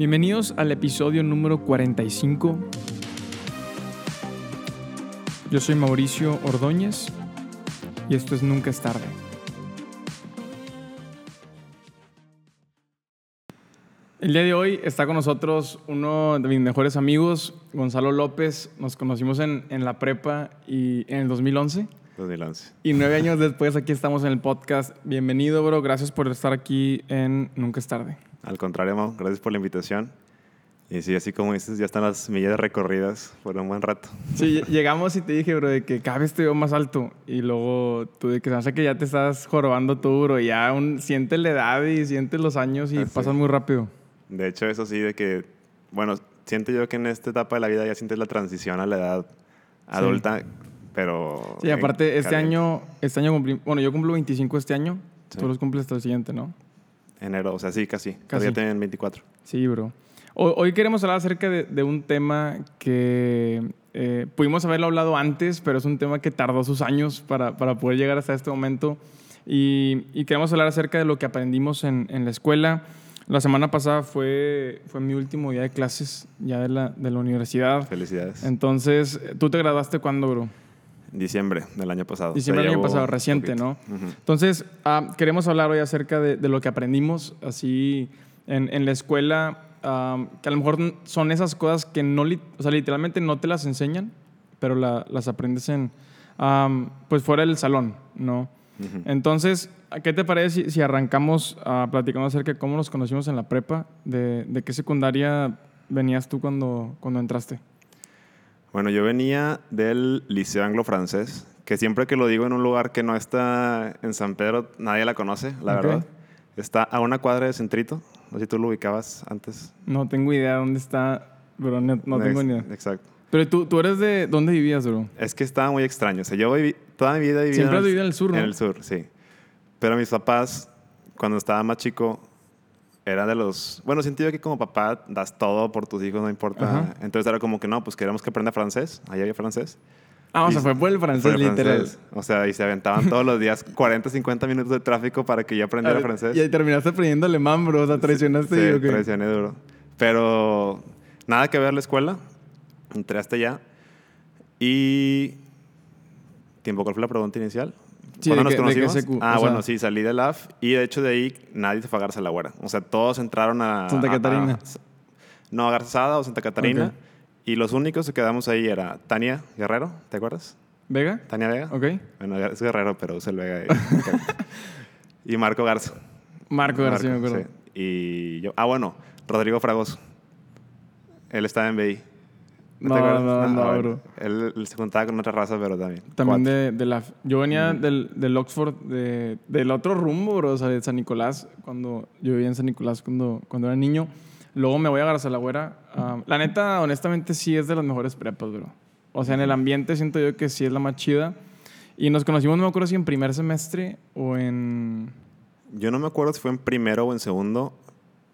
Bienvenidos al episodio número 45. Yo soy Mauricio Ordóñez y esto es Nunca es tarde. El día de hoy está con nosotros uno de mis mejores amigos, Gonzalo López. Nos conocimos en, en la prepa y en el 2011. 2011. Y nueve años después aquí estamos en el podcast. Bienvenido, bro. Gracias por estar aquí en Nunca es tarde. Al contrario, Mau, gracias por la invitación. Y sí, así como dices, ya están las millas recorridas por un buen rato. Sí, llegamos y te dije, bro, de que cada vez te veo más alto. Y luego tú de que se hace que ya te estás jorobando tú, bro. Y ya un, sientes la edad y sientes los años y Ah, sí. pasan muy rápido. De hecho, eso sí, de que, bueno, siento yo que en esta etapa de la vida ya sientes la transición a la edad adulta, pero... Sí, aparte, este caliente. año, este año cumplí, bueno, yo cumplo 25 este año. Sí. Tú los cumples hasta el siguiente, ¿no? Enero, o sea, sí, casi. Casi. Ya tienen 24. Sí, bro. Hoy, hoy queremos hablar acerca de, de un tema que eh, pudimos haberlo hablado antes, pero es un tema que tardó sus años para, para poder llegar hasta este momento. Y, y queremos hablar acerca de lo que aprendimos en, en la escuela. La semana pasada fue, fue mi último día de clases ya de la, de la universidad. Felicidades. Entonces, ¿tú te graduaste cuándo, bro? Diciembre del año pasado. Diciembre del año pasado, reciente, poquito. ¿no? Entonces, ah, queremos hablar hoy acerca de, de lo que aprendimos así en, en la escuela, ah, que a lo mejor son esas cosas que no, o sea, literalmente no te las enseñan, pero la- las aprendes en, ah, pues fuera del salón, ¿no? Entonces, ¿qué te parece si, si arrancamos ah, platicando acerca de cómo nos conocimos en la prepa? ¿De, de qué secundaria venías tú cuando, cuando entraste? Bueno, yo venía del Liceo Anglo-Francés, que siempre que lo digo en un lugar que no está en San Pedro, nadie la conoce, la verdad. Está a una cuadra de Centrito. No sé si tú lo ubicabas antes. No tengo idea dónde está, pero no, no tengo ni idea. Exacto. Pero tú, tú eres de... ¿Dónde vivías, bro? Es que estaba muy extraño. O sea, yo viví, toda mi vida viví Siempre has vivido en el sur, ¿no? En el sur, sí. Pero mis papás, cuando estaba más chico, eran de los... Bueno, siento yo que como papá das todo por tus hijos, no importa. Ajá. Entonces era como que no, pues queremos que aprenda francés. Ahí había francés. Ah, o sea, fue por el francés, literal. O sea, y se aventaban todos los días 40, 50 minutos de tráfico para que yo aprendiera Ah, francés. Y ahí terminaste aprendiendo alemán, bro. O sea, traicionaste Sí, y ¿o qué? traicioné duro. Pero nada que ver la escuela. Entré hasta allá. Y... ¿Tiempo cuál fue la pregunta inicial? Sí, ¿Cuándo de nos conocimos? ah, o bueno, sea- sí, salí del AF. Y de hecho de ahí nadie se fue a Garza la Güera. O sea, todos entraron a... Santa a- Catarina. a- no, a Garzada o Santa Catarina. Y los únicos que quedamos ahí era Tania Guerrero, ¿te acuerdas? ¿Vega? Tania Vega. Ok. Bueno, es Guerrero, pero usa el Vega. y Marco Garza. Marco García, me Marco, acuerdo. sí. Y yo. Ah, bueno, Rodrigo Fragoso. Él estaba en BI. No, te acuerdas? no, no, bueno. bro. Él, él se juntaba con otra raza, pero también. También de, de la... Yo venía del, del Oxford, de, del otro rumbo, bro. O sea, de San Nicolás. Cuando yo vivía en San Nicolás cuando, cuando era niño. Luego me voy a Garza la Güera. Ah, la neta, honestamente, sí es de las mejores prepas, bro. O sea, en el ambiente siento yo que sí es la más chida. Y nos conocimos, no me acuerdo si en primer semestre o en... Yo no me acuerdo si fue en primero o en segundo,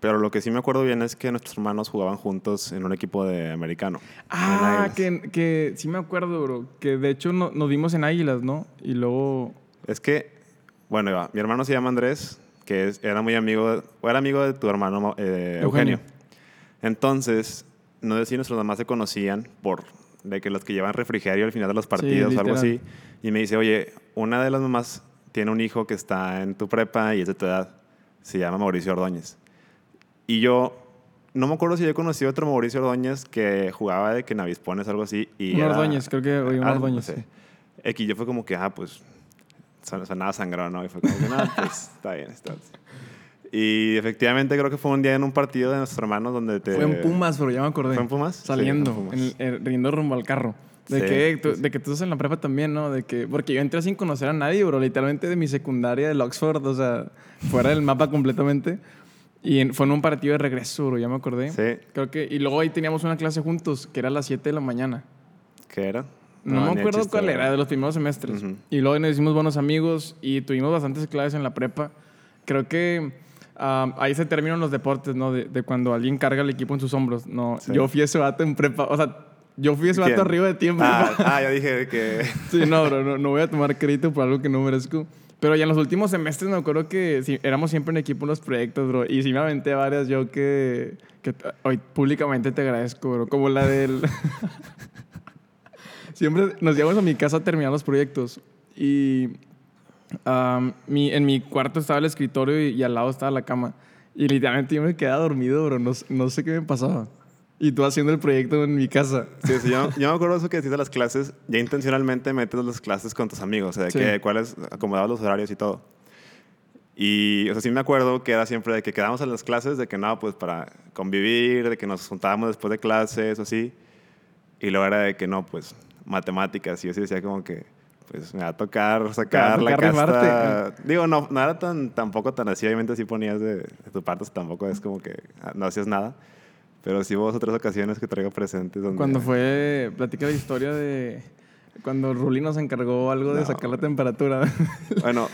pero lo que sí me acuerdo bien es que nuestros hermanos jugaban juntos en un equipo de americano. Ah, que, que sí me acuerdo, bro. Que de hecho no- nos vimos en Águilas, ¿no? Y luego. Es que, bueno, Eva, mi hermano se llama Andrés, que es- era muy amigo, o era amigo de tu hermano eh, Eugenio. Eugenio. Entonces, no sé si nuestros mamás se conocían por de que los que llevan refrigerio al final de los partidos o algo así. Y me dice, oye, una de las mamás tiene un hijo que está en tu prepa y es de tu edad. Se llama Mauricio Ordóñez. Y yo, no me acuerdo si yo conocí a otro Mauricio Ordóñez que jugaba de que en Avispones algo así. Y Un era- Ordóñez, creo que oí un Ah, Ordóñez, no sé. sí. X, yo fue como que, ah, pues, son- sonaba sangrón, ¿no? Y fue como que, no, pues, está bien, está bien. Y efectivamente creo que fue un día en un partido de nuestros hermanos donde te... Fue en Pumas, bro, ya me acordé. ¿Fue en Pumas? Sí, Saliendo, fue en en Pumas. el- eh, riendo rumbo al carro. De, Sí, que, tú, sí. de que tú estás en la prepa también, ¿no? De que, porque yo entré sin conocer a nadie, bro. Literalmente de mi secundaria del Oxford, o sea, fuera del mapa completamente. Y en- fue en un partido de regreso, bro, ya me acordé. Sí. Creo que, y luego ahí teníamos una clase juntos, que era a las 7 de la mañana. ¿Qué era? No, ni me acuerdo chiste, cuál era, de los primeros semestres. Ujú. Y luego nos hicimos buenos amigos y tuvimos bastantes clases en la prepa. Creo que ah, ahí se terminan los deportes, ¿no? De, de cuando alguien carga el equipo en sus hombros. No, Sí. yo fui ese vato en prepa. O sea, yo fui ese vato arriba de tiempo. Ah, ah, ya dije que... Sí, no, bro, no, no voy a tomar crédito por algo que no merezco. Pero ya en los últimos semestres me acuerdo que éramos siempre en equipo en los proyectos, bro. Y sí me aventé varias yo que, que hoy públicamente te agradezco, bro. Como la del... siempre nos llevamos a mi casa a terminar los proyectos. Y am, mi, en mi cuarto estaba el escritorio y, y al lado estaba la cama. Y literalmente yo me quedaba dormido, bro. No, no sé qué me pasaba. Y tú haciendo el proyecto en mi casa. Sí, sí, yo, yo me acuerdo eso que decís de las clases, ya intencionalmente metes las clases con tus amigos, o sea, de Sí. que cuáles acomodabas los horarios y todo. Y, o sea, sí me acuerdo que era siempre de que quedábamos en las clases, de que no, pues para convivir, de que nos juntábamos después de clases o así. Y luego era de que no, pues matemáticas. Y yo sí decía como que, pues me va a tocar sacar la tocar casta. Digo, no, no era tan, tampoco tan así. Obviamente sí ponías de, de tu parte, tampoco es como que ah, no hacías nada. Pero sí hubo dos o tres ocasiones que traigo presentes donde... Cuando fue... Platica la historia de... Cuando Ruli nos encargó algo de No, sacar la temperatura. Bueno,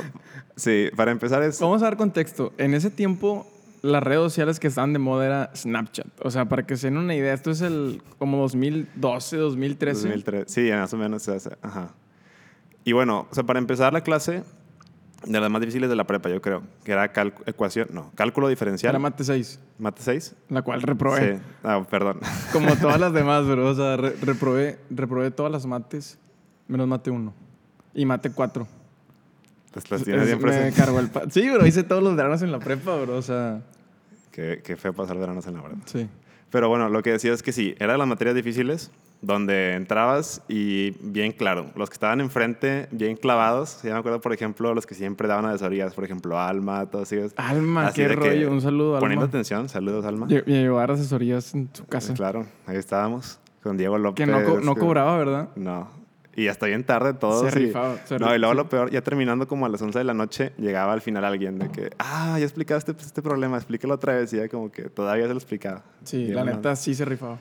sí, para empezar es... Vamos a dar contexto. En ese tiempo, las redes sociales que estaban de moda era Snapchat. O sea, para que se den una idea, esto es el como 2012, 2013. 2003. Sí, más o menos. o sea, Ajá. Y bueno, o sea, para empezar la clase, de las más difíciles de la prepa, yo creo, que era ecuación, no, cálculo diferencial. Era Mate 6, ¿Mate 6? la cual reprobé. Sí. Ah, perdón. Como todas las demás, bro. O sea, re- reprobé, reprobé todas las mates, menos Mate 1. Y Mate 4. Pues las tienes Es- bien me presentes. cargó el... pa- sí, bro. Hice todos los veranos en la prepa, bro. O sea, Qué, qué feo pasar veranos en la verdad. sí. Pero bueno, lo que decía es que sí, era de las materias difíciles donde entrabas y bien claro. Los que estaban enfrente, bien clavados. Ya me acuerdo, por ejemplo, los que siempre daban asesorías, por ejemplo, Alma, todos ellos. Alma, Así qué rollo. Un saludo, Poniendo Alma. atención, saludos, Alma. Lle- Me llevó a dar asesorías en su casa. Claro, ahí estábamos con Diego López. Que no, co- no cobraba, ¿verdad? No. Y hasta bien tarde todos. Se y- rifaba, se no, y luego lo peor, ya terminando como a las 11 de la noche, llegaba al final alguien de que, ah, ya explicaste pues, este problema, explícalo otra vez. Y ya como que todavía se lo explicaba. Sí, Bien la neta sí se rifaba.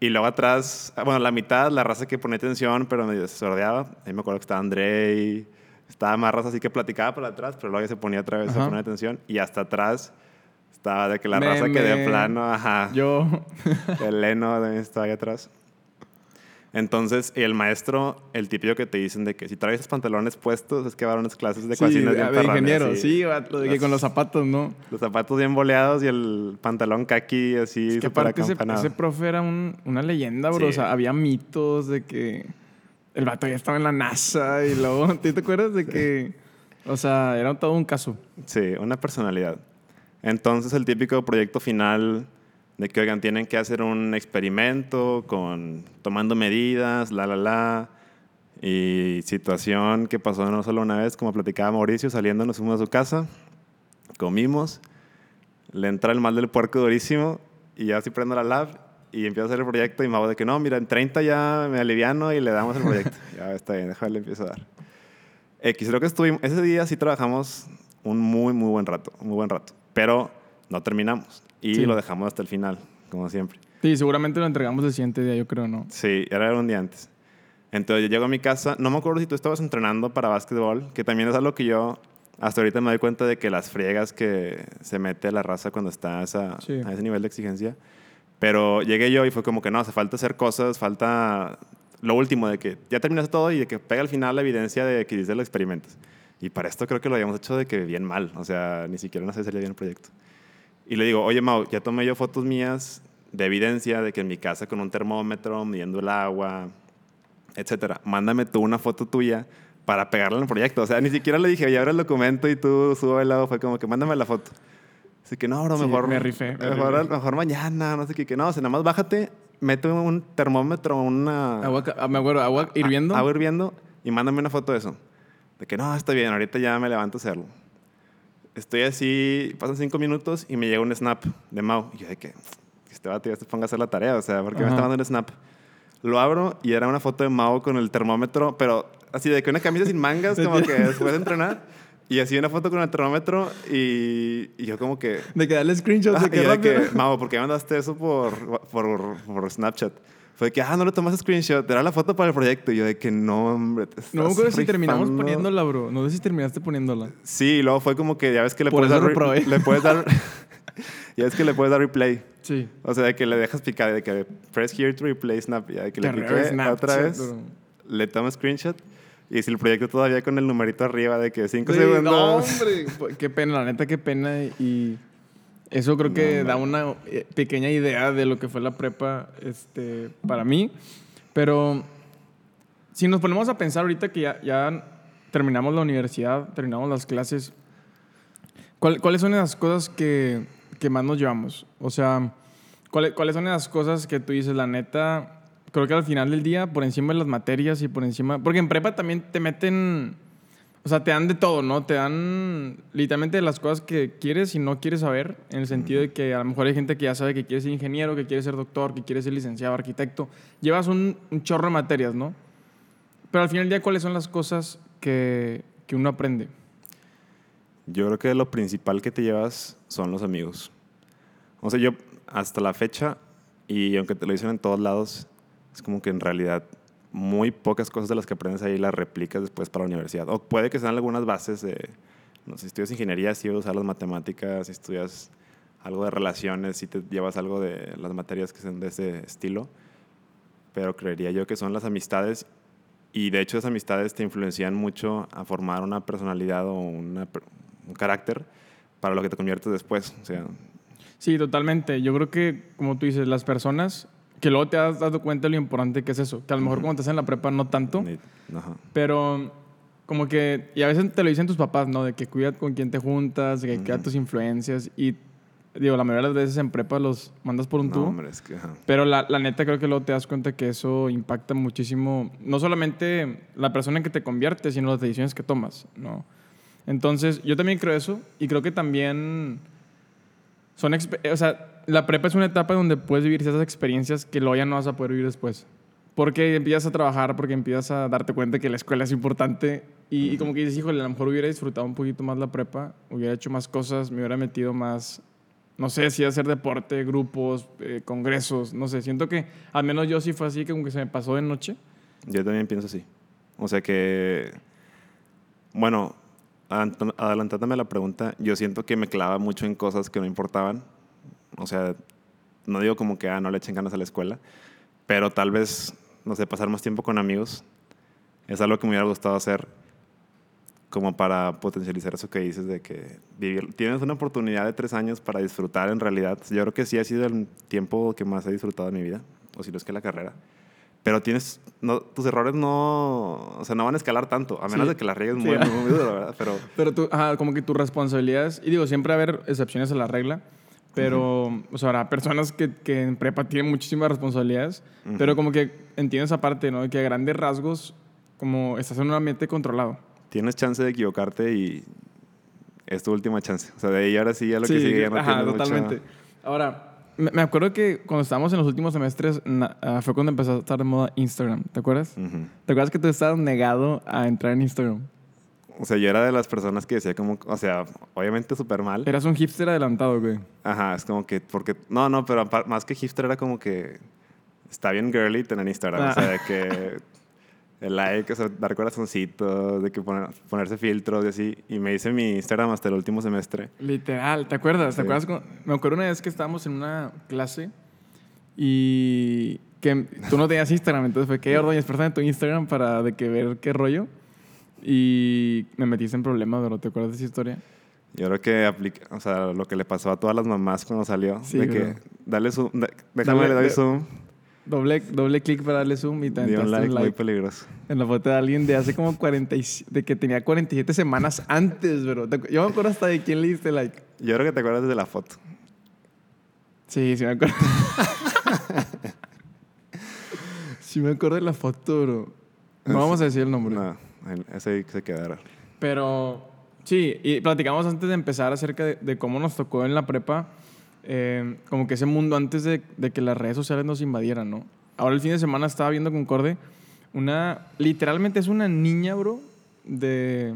Y luego atrás, ah, bueno, la mitad, la raza que ponía atención, pero medio se sordeaba. Ahí me acuerdo que estaba Andrei, estaba más raza así que platicaba por atrás, pero luego ya se ponía otra vez Ajá. a poner atención. Y hasta atrás estaba de que la Me- raza que de me- plano, ajá. Yo, El Leno también estaba ahí atrás. Entonces, el maestro, el típico que te dicen de que si traes los pantalones puestos, es que van a unas clases de sí, ecuaciones de, bien de perronas, ingeniero, sí. sí, vato, de que con los zapatos, ¿no? Los zapatos bien boleados y el pantalón kaki así, Es que aparte ese, ese profe era un- una leyenda, bro. Sí. O sea, había mitos de que el vato ya estaba en la NASA y luego, ¿tú te acuerdas de que, o sea, era todo un caso? Sí, una personalidad. Entonces, el típico proyecto final de que, oigan, tienen que hacer un experimento con tomando medidas, la, la, la. Y situación que pasó no solo una vez, como platicaba Mauricio, saliendo nos fuimos a su casa, comimos, le entra el mal del puerco durísimo y ya así prendo la lab y empiezo a hacer el proyecto y me hago de que no, mira, en 30 ya me aliviano y le damos el proyecto. ya está bien, déjale, empiezo a dar. X, creo que estuvimos, ese día sí trabajamos un muy, muy buen rato, muy buen rato, pero no terminamos y Sí. lo dejamos hasta el final, como siempre. Sí, seguramente lo entregamos el siguiente día, yo creo, ¿no? Sí, era un día antes. Entonces yo llego a mi casa, no me acuerdo si tú estabas entrenando para básquetbol, que también es algo que yo hasta ahorita me doy cuenta de que las friegas que se mete la raza cuando está a, esa- Sí. a ese nivel de exigencia. Pero llegué yo y fue como que no, hace falta hacer cosas, falta lo último de que ya terminaste todo y de que pega al final la evidencia de que hiciste los experimentos. Y para esto creo que lo habíamos hecho de que bien mal, o sea, ni siquiera nos salía bien el proyecto. Y le digo, oye Mau, ya tomé yo fotos mías de evidencia de que en mi casa con un termómetro, midiendo el agua, etcétera. Mándame tú una foto tuya para pegarla en el proyecto. O sea, ni siquiera le dije, oye, abre el documento y tú sube el lado. Fue como que mándame la foto. Así que no, bro, Sí, mejor. me rifé, me mejor, rifé. mejor mañana, no sé qué. Que no, o sea, nada más bájate, mete un termómetro, una. Agua, ah, me acuerdo, agua hirviendo. Agua hirviendo y mándame una foto de eso. De que no, está bien, ahorita ya me levanto a hacerlo. Estoy así, pasan cinco minutos y me llega un snap de Mau. Y yo de que este vato ya se ponga a hacer la tarea, o sea, ¿por qué me Ajá. está mandando un snap? Lo abro y era una foto de Mau con el termómetro, pero así de que una camisa sin mangas, como que después de entrenar. Y así una foto con el termómetro y, y yo como que... De que darle screenshots Ah, de que de que, Mau, ¿por qué mandaste eso por, por, por Snapchat? Fue que, ah, no le tomaste screenshot, era la foto para el proyecto. Y yo de que no, hombre. te No me estás acuerdo si terminamos rifando". poniéndola, bro. No sé si terminaste poniéndola. Sí, y luego fue como que ya ves que le Por puedes eso dar. re- reprobé. Le puedes dar. ya ves que le puedes dar replay. Sí. O sea, de que le dejas picar, de que press here to replay snap. Ya de que le Qué piqué Snapchat, otra vez, bro. le tomo screenshot Y si el proyecto todavía con el numerito arriba de que 5 Sí, segundos. No, hombre. Qué pena, la neta, qué pena. Y eso creo que No, da una eh, pequeña idea de lo que fue la prepa este, para mí. Pero si nos ponemos a pensar ahorita que ya, ya terminamos la universidad, terminamos las clases, ¿cuál- ¿cuáles son las cosas que, que más nos llevamos? O sea, ¿cuáles, ¿cuáles son las cosas que tú dices, la neta, creo que al final del día, por encima de las materias y por encima... Porque en prepa también te meten... O sea, te dan de todo, ¿no? Te dan literalmente las cosas que quieres y no quieres saber, en el sentido de que a lo mejor hay gente que ya sabe que quiere ser ingeniero, que quiere ser doctor, que quiere ser licenciado, arquitecto. Llevas un, un chorro de materias, ¿no? Pero al final del día, ¿cuáles son las cosas que, que uno aprende? Yo creo que lo principal que te llevas son los amigos. O sea, yo hasta la fecha, y aunque te lo dicen en todos lados, es como que en realidad muy pocas cosas de las que aprendes ahí las replicas después para la universidad. O puede que sean algunas bases de, no sé, si estudias ingeniería, si vas a usar las matemáticas, si estudias algo de relaciones, si te llevas algo de las materias que son de ese estilo. Pero creería yo que son las amistades y de hecho esas amistades te influencian mucho a formar una personalidad o una un carácter para lo que te conviertes después. O sea, Sí, totalmente. Yo creo que, como tú dices, las personas que luego te has dado cuenta de lo importante que es eso, que a lo mejor cuando estás en la prepa no tanto, ajá. pero como que, y a veces te lo dicen tus papás, ¿no? De que cuida con quién te juntas, de que cuida tus influencias y, digo, la mayoría de las veces en prepa los mandas por un No, tubo. hombre, es que, ajá. Pero la, la neta creo que luego te das cuenta que eso impacta muchísimo, no solamente la persona en que te conviertes, sino las decisiones que tomas, ¿no? Entonces, yo también creo eso y creo que también son, o sea, la prepa es una etapa donde puedes vivir esas experiencias que luego ya no vas a poder vivir después. Porque empiezas a trabajar, porque empiezas a darte cuenta que la escuela es importante y, como que dices, híjole, a lo mejor hubiera disfrutado un poquito más la prepa, hubiera hecho más cosas, me hubiera metido más, no sé, si hacer deporte, grupos, eh, congresos, no sé, siento que al menos yo sí fue así, que como que se me pasó de noche. Yo también pienso así. O sea que, bueno, adelant- adelantándome a la pregunta, yo siento que me clava mucho en cosas que no importaban. O sea, no digo como que, ah, no le echen ganas a la escuela, pero tal vez, no sé, pasar más tiempo con amigos es algo que me hubiera gustado hacer como para potencializar eso que dices de que vivir, tienes una oportunidad de tres años para disfrutar en realidad. Yo creo que sí ha sido el tiempo que más he disfrutado en mi vida, o si no es que la carrera. Pero tienes, no, tus errores no, o sea, no van a escalar tanto, a menos Sí. de que la riegues Sí. muy, muy, muy duro, ¿verdad? Pero Pero tú, ajá, como que tus responsabilidades, y digo, siempre va a haber excepciones a la regla, pero, o sea, habrá personas que, que en prepa tienen muchísimas responsabilidades, pero como que entiendes aparte, ¿no? De que a grandes rasgos, como estás en un ambiente controlado. tienes chance de equivocarte y es tu última chance. O sea, de ahí ahora sí ya lo que Sí, sigue ya no ajá, tienes mucha- totalmente. Ahora, me, acuerdo que cuando estábamos en los últimos semestres, ah, fue cuando empezó a estar de moda Instagram, ¿te acuerdas? Ujú. ¿Te acuerdas que tú estabas negado a entrar en Instagram? O sea, yo era de las personas que decía como, o sea, obviamente súper mal. Eras un hipster adelantado, güey. Ajá, es como que, porque, no, no, pero más que hipster era como que está bien girly tener Instagram. Ah. O sea, de que el like, o sea, dar corazoncitos, de que poner- ponerse filtros y así. Y me hice mi Instagram hasta el último semestre. Literal, ¿te acuerdas? ¿Te Sí. acuerdas? cu- Me acuerdo una vez que estábamos en una clase y que tú no tenías Instagram, entonces fue que, Ordóñez, préstame tu Instagram para de que ver qué rollo. Y me metiste en problemas, bro. ¿Te acuerdas de esa historia? Yo creo que aplica, o sea, lo que le pasó a todas las mamás cuando salió. Sí, de bro. que, dale zoom, da- déjame Dale- le doy zoom. Doble, doble clic para darle zoom y te Di un like, un muy like peligroso. en la foto de alguien de hace como 40 y- de que tenía 47 semanas antes, bro. Yo me acuerdo hasta de quién le diste like. Yo creo que te acuerdas de la foto. Sí, sí me acuerdo. sí me acuerdo de la foto, bro. No vamos a decir el nombre. No, ese se quedará. Pero sí, y platicamos antes de empezar acerca de, de cómo nos tocó en la prepa, eh, como que ese mundo antes de, de que las redes sociales nos invadieran, ¿no? Ahora el fin de semana estaba viendo Concorde, una, literalmente es una niña, bro, de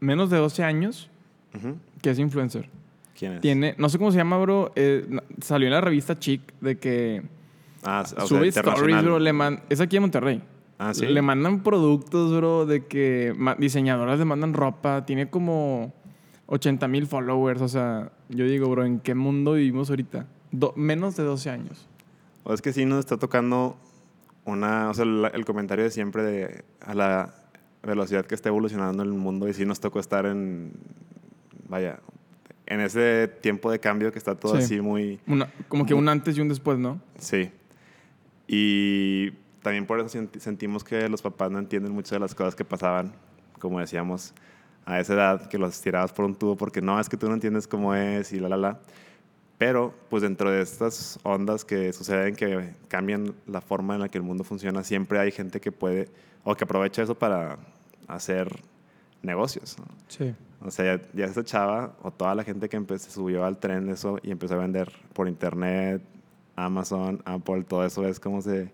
menos de 12 años Ujú. que es influencer. ¿Quién es? Tiene, no sé cómo se llama, bro, eh, salió en la revista Chic de que Ah, o sea, sube stories, bro, le man- es aquí en Monterrey. Ah, sí. Le mandan productos, bro, de que diseñadoras le mandan ropa. Tiene como 80 mil followers. O sea, yo digo, bro, ¿en qué mundo vivimos ahorita? Do- menos de 12 años. O es que sí nos está tocando una, o sea, la- el comentario de siempre de a la velocidad que está evolucionando el mundo y sí nos tocó estar en, vaya, en ese tiempo de cambio que está todo Sí. así muy... Una- como que un antes y un después, ¿no? Sí. Y también por eso senti- sentimos que los papás no entienden muchas de las cosas que pasaban, como decíamos, a esa edad, que los tirabas por un tubo porque no, es que tú no entiendes cómo es y la, la, la. Pero, pues dentro de estas ondas que suceden, que cambian la forma en la que el mundo funciona, siempre hay gente que puede o que aprovecha eso para hacer negocios. ¿no? Sí. O sea, ya, ya esa chava o toda la gente que empe- se subió al tren de eso y empezó a vender por internet, Amazon, Apple, todo eso es como se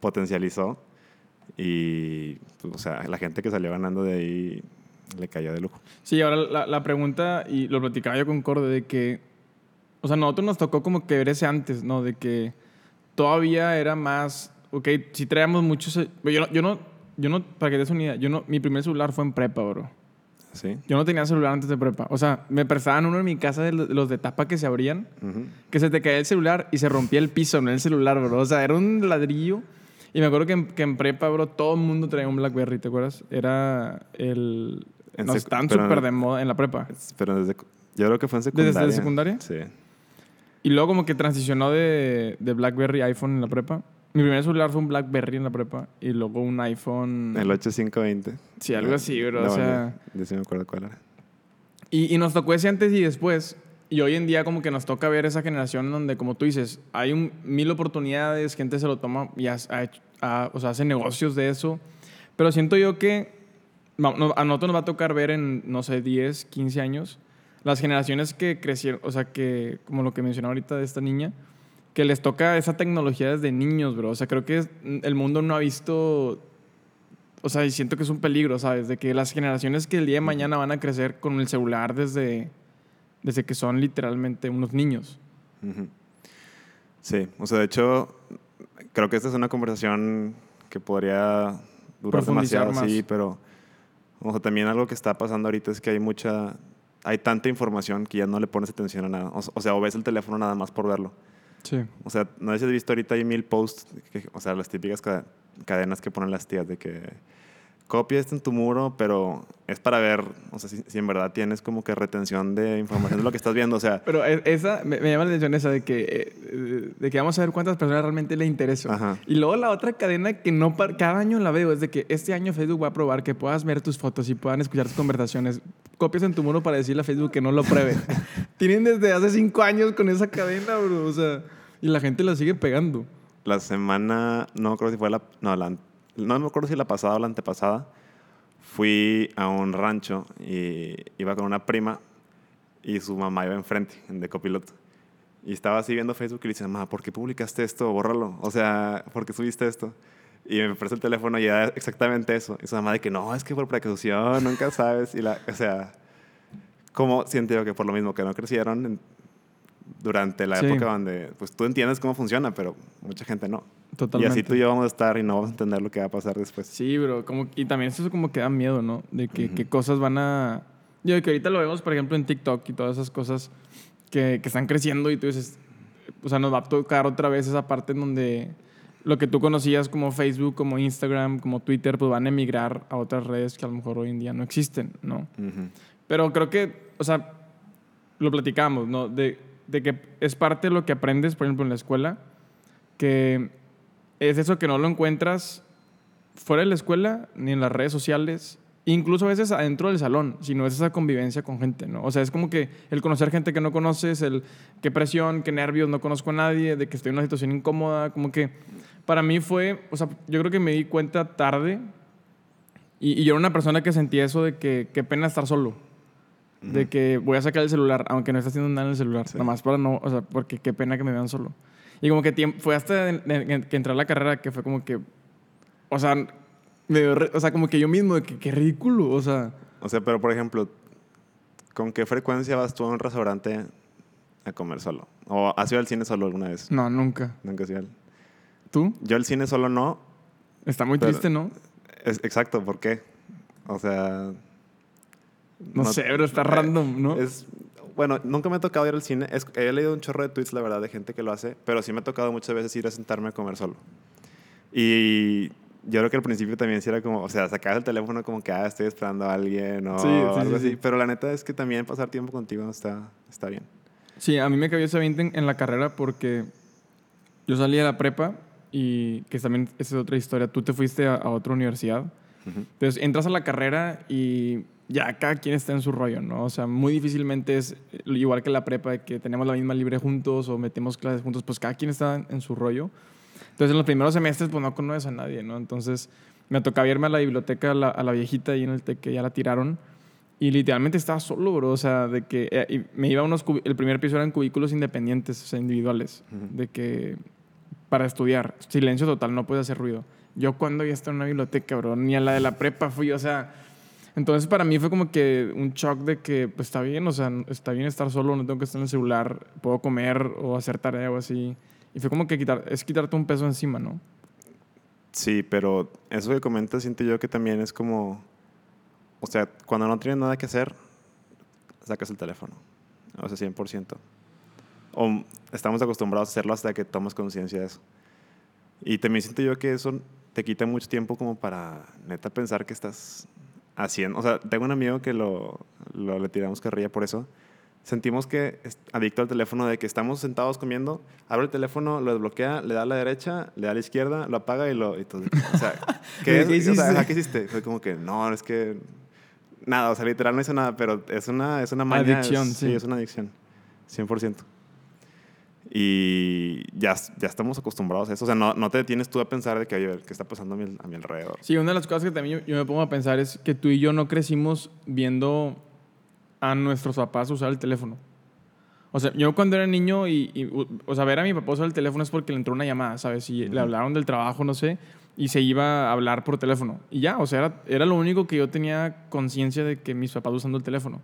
potencializó. Y, pues, o sea, la gente que salió ganando de ahí le cayó de lujo. Sí, ahora la, la pregunta, y lo platicaba yo con Corde, de que, o sea, a nosotros nos tocó como que ver ese antes, ¿no? De que todavía era más, ok, si traíamos muchos, yo no, yo no, yo no, para que te des una idea, yo no, mi primer celular fue en prepa, bro. ¿Sí? Yo no tenía celular antes de prepa. O sea, me prestaban uno en mi casa de los de, tapa que se abrían, Ujú. que se te caía el celular y se rompía el piso, no el celular, bro. O sea, era un ladrillo. Y me acuerdo que en, que en prepa, bro, todo el mundo traía un Blackberry, ¿te acuerdas? Era el... En no, pero- súper de moda en la prepa. Pero desde, yo creo que fue en ¿Desde- secundaria. desde secundaria? Sí. Y luego como que transicionó de, de BlackBerry a iPhone en la prepa. Mi primer celular fue un BlackBerry en la prepa y luego un iPhone... El 8520. Sí, algo así, bro, o No, sea- Yo, yo sí me acuerdo cuál era. Y, y nos tocó ese antes y después. Y hoy en día como que nos toca ver esa generación donde, como tú dices, hay un, mil oportunidades, gente se lo toma y ha, ha ha- o sea, hace negocios de eso. Pero siento yo que a nosotros nos va a tocar ver en, no sé, 10, 15 años, las generaciones que crecieron, o sea, que, como lo que mencionaba ahorita de esta niña, que les toca esa tecnología desde niños, bro. O sea, creo que el mundo no ha visto o sea, y siento que es un peligro, ¿sabes? De que las generaciones que el día de mañana van a crecer con el celular desde, desde que son literalmente unos niños. Sí, o sea, de hecho, creo que esta es una conversación que podría durar demasiado, más. sí, pero o sea, también algo que está pasando ahorita es que hay mucha, hay tanta información que ya no le pones atención a nada. O, sea, o ves el teléfono nada más por verlo. Sí. O sea, no sé si has visto ahorita hay mil posts, que- o sea, las típicas ca- cadenas que ponen las tías de que copia esto en tu muro, pero es para ver, o sea, si, si en verdad tienes como que retención de información de lo que estás viendo, o sea, Pero e- esa, me, me llama la atención esa de que, eh, de que vamos a ver cuántas personas realmente le interesa. Ajá. Y luego la otra cadena que no, cada año la veo, es de que este año Facebook va a probar que puedas ver tus fotos y puedan escuchar tus conversaciones. Copias en tu muro para decirle a Facebook que no lo pruebe. Tienen desde hace cinco años con esa cadena, bro. O sea, y la gente la sigue pegando. la semana, no acuerdo si fue la, no, la, no me acuerdo si la pasada o la antepasada, fui a un rancho y iba con una prima y su mamá iba enfrente, de copiloto. Y estaba así viendo Facebook y le dice, mamá, ¿por qué publicaste esto? Bórralo. O sea, ¿por qué subiste esto? Y me presta el teléfono y era exactamente eso. Y su mamá de que no, es que por precaución, nunca sabes. Y la, o sea, como siento yo que por lo mismo que no crecieron durante la Sí. época donde, pues tú entiendes cómo funciona, pero mucha gente no. Totalmente. Y así tú y yo vamos a estar y no vamos a entender lo que va a pasar después. Sí, bro. Como, y también eso como que da miedo, ¿no? De que Ujú. qué cosas van a... Yo que ahorita lo vemos, por ejemplo, en TikTok y todas esas cosas que, que están creciendo y tú dices... O sea, nos va a tocar otra vez esa parte en donde lo que tú conocías como Facebook, como Instagram, como Twitter, pues van a emigrar a otras redes que a lo mejor hoy en día no existen, ¿no? Ujú. Pero creo que, o sea, lo platicamos, ¿no? De, de que es parte de lo que aprendes, por ejemplo, en la escuela, que es eso que no lo encuentras fuera de la escuela ni en las redes sociales, incluso a veces adentro del salón, sino es esa convivencia con gente, ¿no? O sea, es como que el conocer gente que no conoces, el qué presión, qué nervios, no conozco a nadie, de que estoy en una situación incómoda, como que para mí fue, o sea, yo creo que me di cuenta tarde y, y yo era una persona que sentía eso de que qué pena estar solo. De que voy a sacar el celular, aunque no esté haciendo nada en el celular. Sí. Nada más para no, o sea, porque qué pena que me vean solo. Y como que fue hasta en- en- que entré a la carrera que fue como que, o sea, me dio re- o sea, como que yo mismo, de que qué ridículo, o sea. O sea, pero por ejemplo, ¿con qué frecuencia vas tú a un restaurante a comer solo? ¿O has ido al cine solo alguna vez? No, nunca. Nunca has ido al- ¿Tú? Yo al cine solo no. Está muy Pero- triste, ¿no? Es, exacto, ¿por qué? O sea... No, sé, pero está eh, random, ¿no? Es, bueno, nunca me ha tocado ir al cine. Es- he leído un chorro de tweets, la verdad, de gente que lo hace, pero sí me ha tocado muchas veces ir a sentarme a comer solo. Y yo creo que al principio también sí era como, o sea, sacabas el teléfono como que, ah, estoy esperando a alguien o Sí, sí, algo sí, así. sí. Pero la neta es que también pasar tiempo contigo está, está bien. Sí, a mí me cayó ese 20 en, en la carrera porque yo salí de la prepa y que también esa es otra historia. Tú te fuiste a, a otra universidad. Ujú. Entonces entras a la carrera y ya cada quien está en su rollo, ¿no? O sea, muy difícilmente es igual que la prepa, que tenemos la misma libre juntos o metemos clases juntos, pues cada quien está en su rollo. Entonces en los primeros semestres pues no conoces a nadie, ¿no? Entonces me tocaba irme a la biblioteca, a la, a la viejita ahí en el TEC que ya la tiraron. Y literalmente estaba solo, bro. O sea, de que eh, me iba a unos... El primer piso eran cubículos independientes, o sea, individuales. Ujú. De que... Para estudiar. Silencio total, no puedes hacer ruido. Yo cuando ya estaba en una biblioteca, bro, ni a la de la prepa fui, o sea... Entonces para mí fue como que un shock de que, pues está bien, o sea, está bien estar solo, no tengo que estar en el celular, puedo comer o hacer tarea o así. Y fue como que quitar, es quitarte un peso encima, ¿no? Sí, pero eso que comentas siento yo que también es como, o sea, cuando no tienes nada que hacer, sacas el teléfono, o sea, 100%. O estamos acostumbrados a hacerlo hasta que tomas conciencia de eso. Y también siento yo que eso te quita mucho tiempo como para neta pensar que estás haciendo. O sea, tengo un amigo que lo, lo le tiramos carrilla por eso. Sentimos que es adicto al teléfono de que estamos sentados comiendo, abre el teléfono, lo desbloquea, le da a la derecha, le da a la izquierda, lo apaga y lo... y todo. o sea, ¿qué, ¿Qué es? O sea, hiciste? ¿qué hiciste? Fue como que, no, es que... Nada, o sea, literal no hizo nada, pero es una, es una maña. Adicción, es- sí. es una adicción. 100%. Y ya, ya estamos acostumbrados a eso. O sea, no, no te detienes tú a pensar de que, oye, ¿qué está pasando a mi, a mi alrededor? Sí, una de las cosas que también yo, yo me pongo a pensar es que tú y yo no crecimos viendo a nuestros papás usar el teléfono. O sea, yo cuando era niño y, y, o sea, ver a mi papá usar el teléfono es porque le entró una llamada, ¿sabes? Y le Ujú. hablaron del trabajo, no sé, y se iba a hablar por teléfono. Y ya, o sea, era, era lo único que yo tenía conciencia de que mis papás usando el teléfono.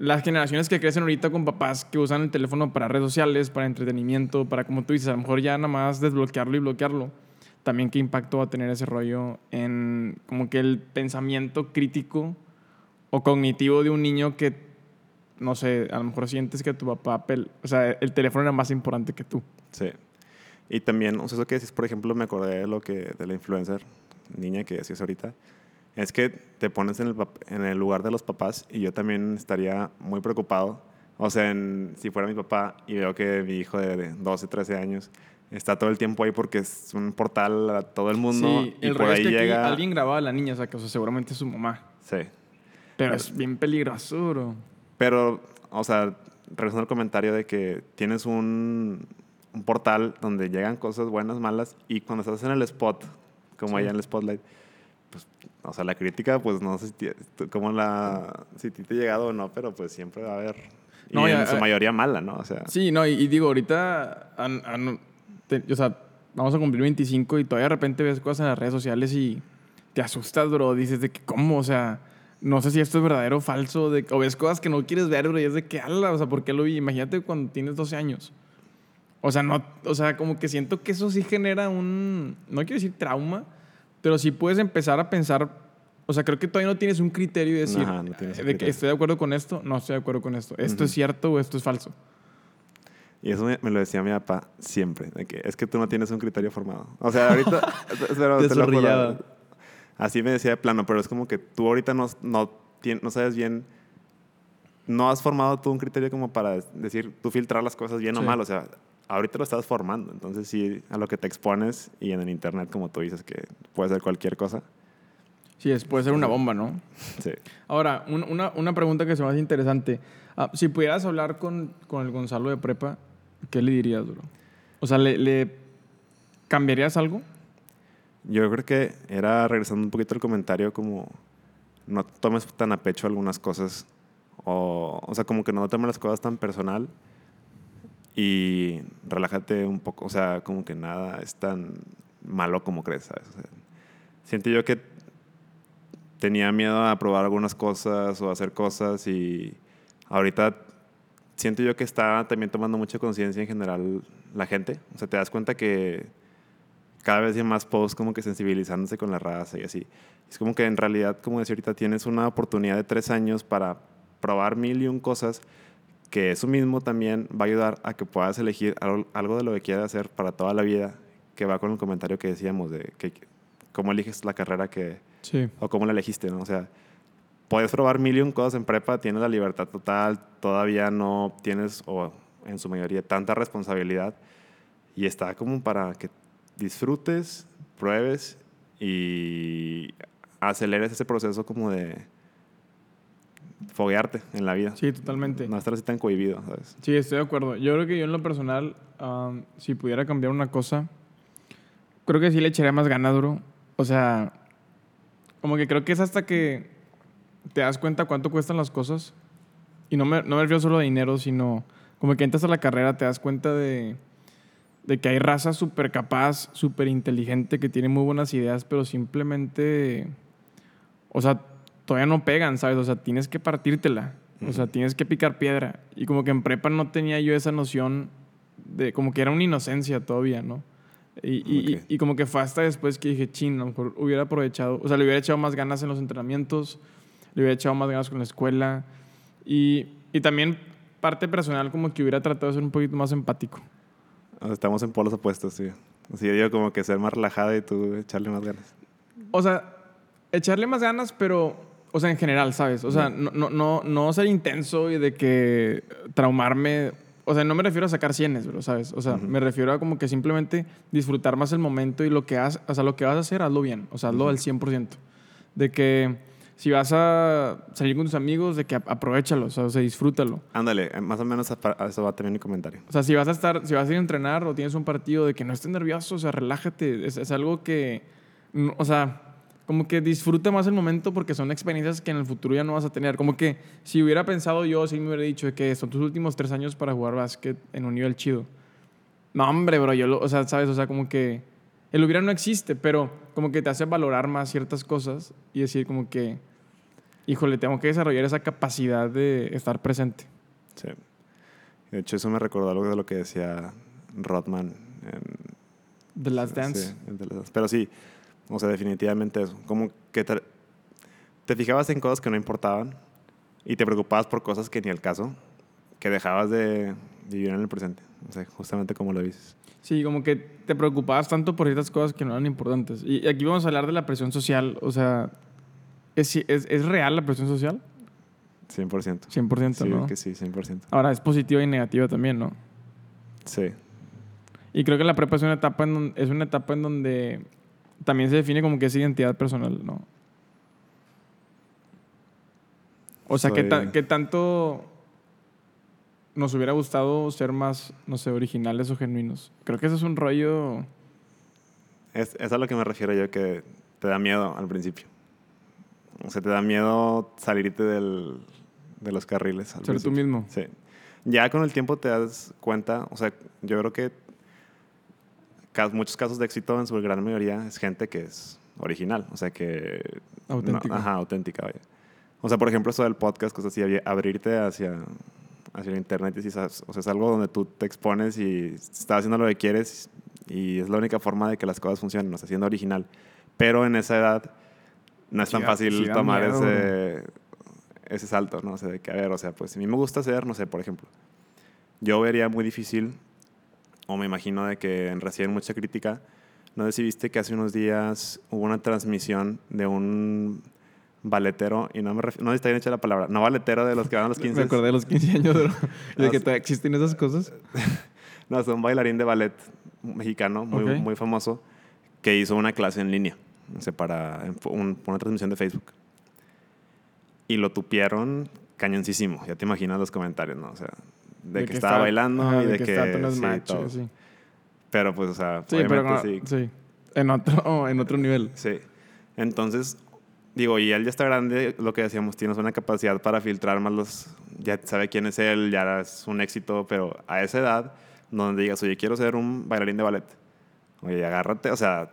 Las generaciones que crecen ahorita con papás que usan el teléfono para redes sociales, para entretenimiento, para, como tú dices, a lo mejor ya nada más desbloquearlo y bloquearlo. También qué impacto va a tener ese rollo en como que el pensamiento crítico o cognitivo de un niño que, no sé, a lo mejor sientes que tu papá, o sea, el teléfono era más importante que tú. Sí. Y también, o sea, eso que decís, por ejemplo, me acordé de lo que, de la influencer niña que decías ahorita. Es que te pones en el, en el lugar de los papás y yo también estaría muy preocupado. O sea, en- si fuera mi papá y veo que mi hijo de, de 12, 13 años está todo el tiempo ahí porque es un portal a todo el mundo sí, y el por ahí es que aquí llega... alguien grababa a la niña, o sea, que o sea, seguramente es su mamá. Sí. Pero Pero- es bien peligroso, bro. Pero, o sea, regresando al comentario de que tienes un, un portal donde llegan cosas buenas, malas, y cuando estás en el spot, como Sí. allá en el spotlight, pues, o sea, la crítica, pues no sé si, cómo la, si te ha llegado o no, pero pues siempre va a haber, y No, en ya, su eh, mayoría mala, ¿no? O sea, Sí, no, y, y digo, ahorita, an- an- te- o sea, vamos a cumplir 25 y todavía de repente ves cosas en las redes sociales y te asustas, bro. Dices de que, ¿cómo? O sea, no sé si esto es verdadero o falso. De, o ves cosas que no quieres ver, bro, y es de que, ala, o sea, ¿por qué lo vi? Imagínate cuando tienes 12 años. O sea, no, o sea, como que siento que eso sí genera un, no quiero decir trauma, pero sí puedes empezar a pensar, o sea, creo que todavía no tienes un criterio y decir, Ajá, no eh, de que criterio. estoy de acuerdo con esto, no estoy de acuerdo con esto. ¿Esto es Ujú. cierto o esto es falso? y eso me, me lo decía mi papá siempre, de que es que tú no tienes un criterio formado. O sea, ahorita, pero Te lo. Así me decía de plano, pero es como que tú ahorita no, no, no sabes bien, no has formado tú un criterio como para decir, tú filtrar las cosas bien o Sí. mal, o sea, ahorita lo estás formando, entonces sí, a lo que te expones y en el internet, como tú dices, que puede ser cualquier cosa, Sí, es, puede ser una bomba, ¿no? sí. Ahora, un- una, una pregunta que se me hace interesante. Ah, si pudieras hablar con, con el Gonzalo de prepa, ¿qué le dirías, bro? O sea, ¿le, le cambiarías algo? Yo creo que era, regresando un poquito al comentario, como no tomes tan a pecho algunas cosas, o, o sea, como que no tomes las cosas tan personal y relájate un poco, o sea, como que nada es tan malo como crees, ¿sabes? O sea, siento yo que tenía miedo a probar algunas cosas o hacer cosas y ahorita siento yo que está también tomando mucha conciencia en general la gente, o sea, te das cuenta que cada vez hay más posts como que sensibilizándose con la raza y así. Es como que en realidad, como decía ahorita, tienes una oportunidad de tres años para probar mil y un cosas que eso mismo también va a ayudar a que puedas elegir algo, de lo que quieras hacer para toda la vida, que va con el comentario que decíamos de que cómo eliges la carrera que, Sí. o cómo la elegiste, ¿no? O sea, puedes probar mil y un cosas en prepa, tienes la libertad total, todavía no tienes, o en su mayoría, tanta responsabilidad. Y está como para que disfrutes, pruebes y aceleres ese proceso como de foguearte en la vida. Sí, totalmente. No estar así tan cohibido, ¿sabes? Sí, estoy de acuerdo. Yo creo que yo en lo personal, am, si pudiera cambiar una cosa, creo que sí le echaría más ganas, bro. O sea, como que creo que es hasta que te das cuenta cuánto cuestan las cosas. Y no me, no me refiero solo a dinero, sino como que entras a la carrera, te das cuenta de, de que hay raza súper capaz, súper inteligente, que tiene muy buenas ideas, pero simplemente, o sea, todavía no pegan, ¿sabes? O sea, tienes que partírtela. O sea, tienes que picar piedra. Y como que en prepa no tenía yo esa noción de, como que era una inocencia todavía, ¿no? Y, y- Ok. y- y como que fue hasta después que dije, chin, a lo mejor hubiera aprovechado, o sea, le hubiera echado más ganas en los entrenamientos, le hubiera echado más ganas con la escuela. Y, y también parte personal como que hubiera tratado de ser un poquito más empático. Estamos en polos opuestos, sí. Así yo digo como que ser más relajada y tú echarle más ganas. O sea, echarle más ganas, pero, o sea, en general, ¿sabes? O sea, no, no, no, no ser intenso y de que traumarme. O sea, no me refiero a sacar cienes, bro, ¿sabes? O sea, Ujú. me refiero a como que simplemente disfrutar más el momento y lo que, has, o sea, lo que vas a hacer, hazlo bien. O sea, hazlo al 100%. De que si vas a salir con tus amigos, de que ap- aprovechalo, o sea, o sea, disfrútalo. Ándale, eh, más o menos a, eso va también mi comentario. O sea, si vas a estar, si vas a ir a entrenar o tienes un partido, de que no estés nervioso, o sea, relájate. Es, es algo que, o sea, como que disfruta más el momento porque son experiencias que en el futuro ya no vas a tener. Como que si hubiera pensado yo, si me hubiera dicho que son tus últimos tres años para jugar básquet en un nivel chido. No, hombre, bro, yo, lo, o sea, sabes, o sea, como que el hubiera no existe, pero como que te hace valorar más ciertas cosas y decir como que, híjole, tengo que desarrollar esa capacidad de estar presente. Sí. De hecho, eso me recordó algo de lo que decía Rodman en, The Last Dance. Sí, en The Last Dance. Pero sí, o sea, definitivamente eso. Como que te, te fijabas en cosas que no importaban y te preocupabas por cosas que ni el caso, que dejabas de vivir en el presente. O sea, justamente como lo dices. Sí, como que te preocupabas tanto por ciertas cosas que no eran importantes. Y aquí vamos a hablar de la presión social. O sea, ¿es, es, es real la presión social? 100%. 100%, Sí, ¿no? que sí, 100%. Ahora, es positiva y negativa también, ¿no? Sí. Y creo que la prepa es una etapa en donde, es una etapa en donde también se define como que es identidad personal, ¿no? O sea, ¿qué, Soy- ta- qué tanto nos hubiera gustado ser más, no sé, originales o genuinos? Creo que eso es un rollo... Es, es a lo que me refiero yo, que te da miedo al principio. O sea, te da miedo salirte del, de los carriles. Al Ser tú mismo. Sí. Ya con el tiempo te das cuenta, o sea, yo creo que muchos casos de éxito, en su gran mayoría, es gente que es original. O sea, que... no- Auténtica. ajá, auténtica, vaya. O sea, por ejemplo, eso del podcast, cosas así, abri- abrirte hacia, hacia el internet, y si sabes- o sea, es algo donde tú te expones y estás haciendo lo que quieres y es la única forma de que las cosas funcionen, o sea, siendo original. Pero en esa edad no es tan fácil sí tomar miedo, ese, ese salto, ¿no? O sea, de que, a ver, o sea, pues a mí me gusta hacer, no sé, por ejemplo, yo vería muy difícil, o me imagino de que reciben mucha crítica, no sé si viste que hace unos días hubo una transmisión de un balletero, y no me no está bien hecha la palabra, no balletero de los que van a los 15. Me acordé de los 15 años. Y de Ah, que existen esas cosas. No, es un bailarín de ballet mexicano muy, Ok. muy famoso que hizo una clase en línea, o sea, para un- una transmisión de Facebook. Y lo tupieron cañoncísimo, ya te imaginas los comentarios, ¿no? O sea, de, que, estaba bailando ajá, y de, que... está apenas sí, macho, sí. Pero pues, o sea, Sí, pero obviamente no- sí. En otro, en otro nivel. Sí. Entonces, digo, y él ya está grande, lo que decíamos, tienes una capacidad para filtrar más los... Ya sabe quién es él, ya es un éxito, pero a esa edad, donde digas, oye, quiero ser un bailarín de ballet. Oye, agárrate, o sea,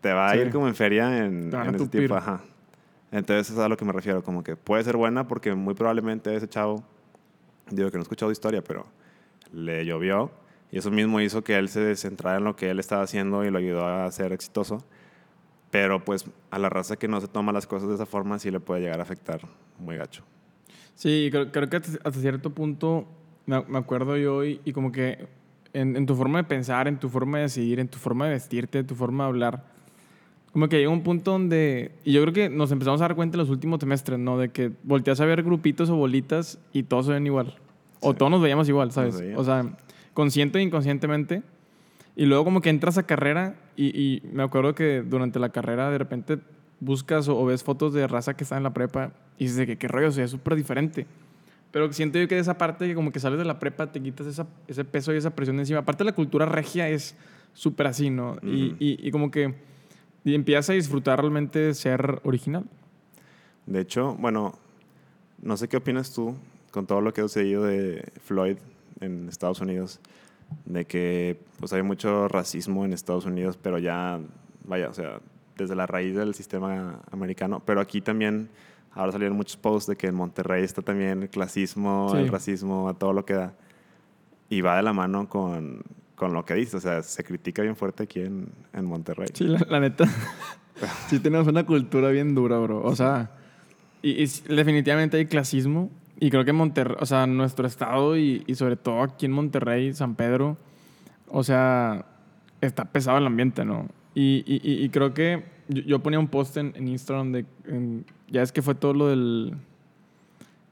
te va a ir como en feria en, en ese tipo, ajá. Entonces, es a lo que me refiero, como que puede ser buena porque muy probablemente ese chavo, digo que no he escuchado historia, pero le llovió y eso mismo hizo que él se centrara en lo que él estaba haciendo y lo ayudó a ser exitoso. Pero pues a la raza que no se toma las cosas de esa forma sí le puede llegar a afectar muy gacho. Sí, creo, creo que hasta, cierto punto me acuerdo yo y, y como que en, en tu forma de pensar, en tu forma de decidir, en tu forma de vestirte, en tu forma de hablar, como que llega un punto donde, y yo creo que nos empezamos a dar cuenta en los últimos semestres, ¿no? De que volteas a ver grupitos o bolitas y todos se ven igual. O Sí. todos nos veíamos igual, ¿sabes? Veíamos. O sea, consciente e inconscientemente. Y luego como que entras a carrera y, y me acuerdo que durante la carrera de repente buscas o, o ves fotos de raza que está en la prepa y dices de que qué rollo, o sea, es súper diferente. Pero siento yo que de esa parte que como que sales de la prepa te quitas esa- ese peso y esa presión de encima. Aparte la cultura regia es súper así, ¿no? y, y, y como que y empiezas a disfrutar realmente ser original. De hecho, bueno, no sé qué opinas tú con todo lo que ha sucedido de Floyd en Estados Unidos, de que pues hay mucho racismo en Estados Unidos, pero ya, vaya, o sea, desde la raíz del sistema americano, pero aquí también ahora salieron muchos posts de que en Monterrey está también el clasismo, Sí. el racismo, a todo lo que da, y va de la mano con, con lo que dices, o sea, se critica bien fuerte aquí en, en Monterrey. Sí, la, la neta. sí tenemos una cultura bien dura, bro. O sea, y, y definitivamente hay clasismo. Y creo que Monterrey, o sea, nuestro estado y, y sobre todo aquí en Monterrey, San Pedro, o sea, está pesado el ambiente, ¿no? Y, y- creo que yo, yo ponía un post en, en Instagram de, en- ya es que fue todo lo del,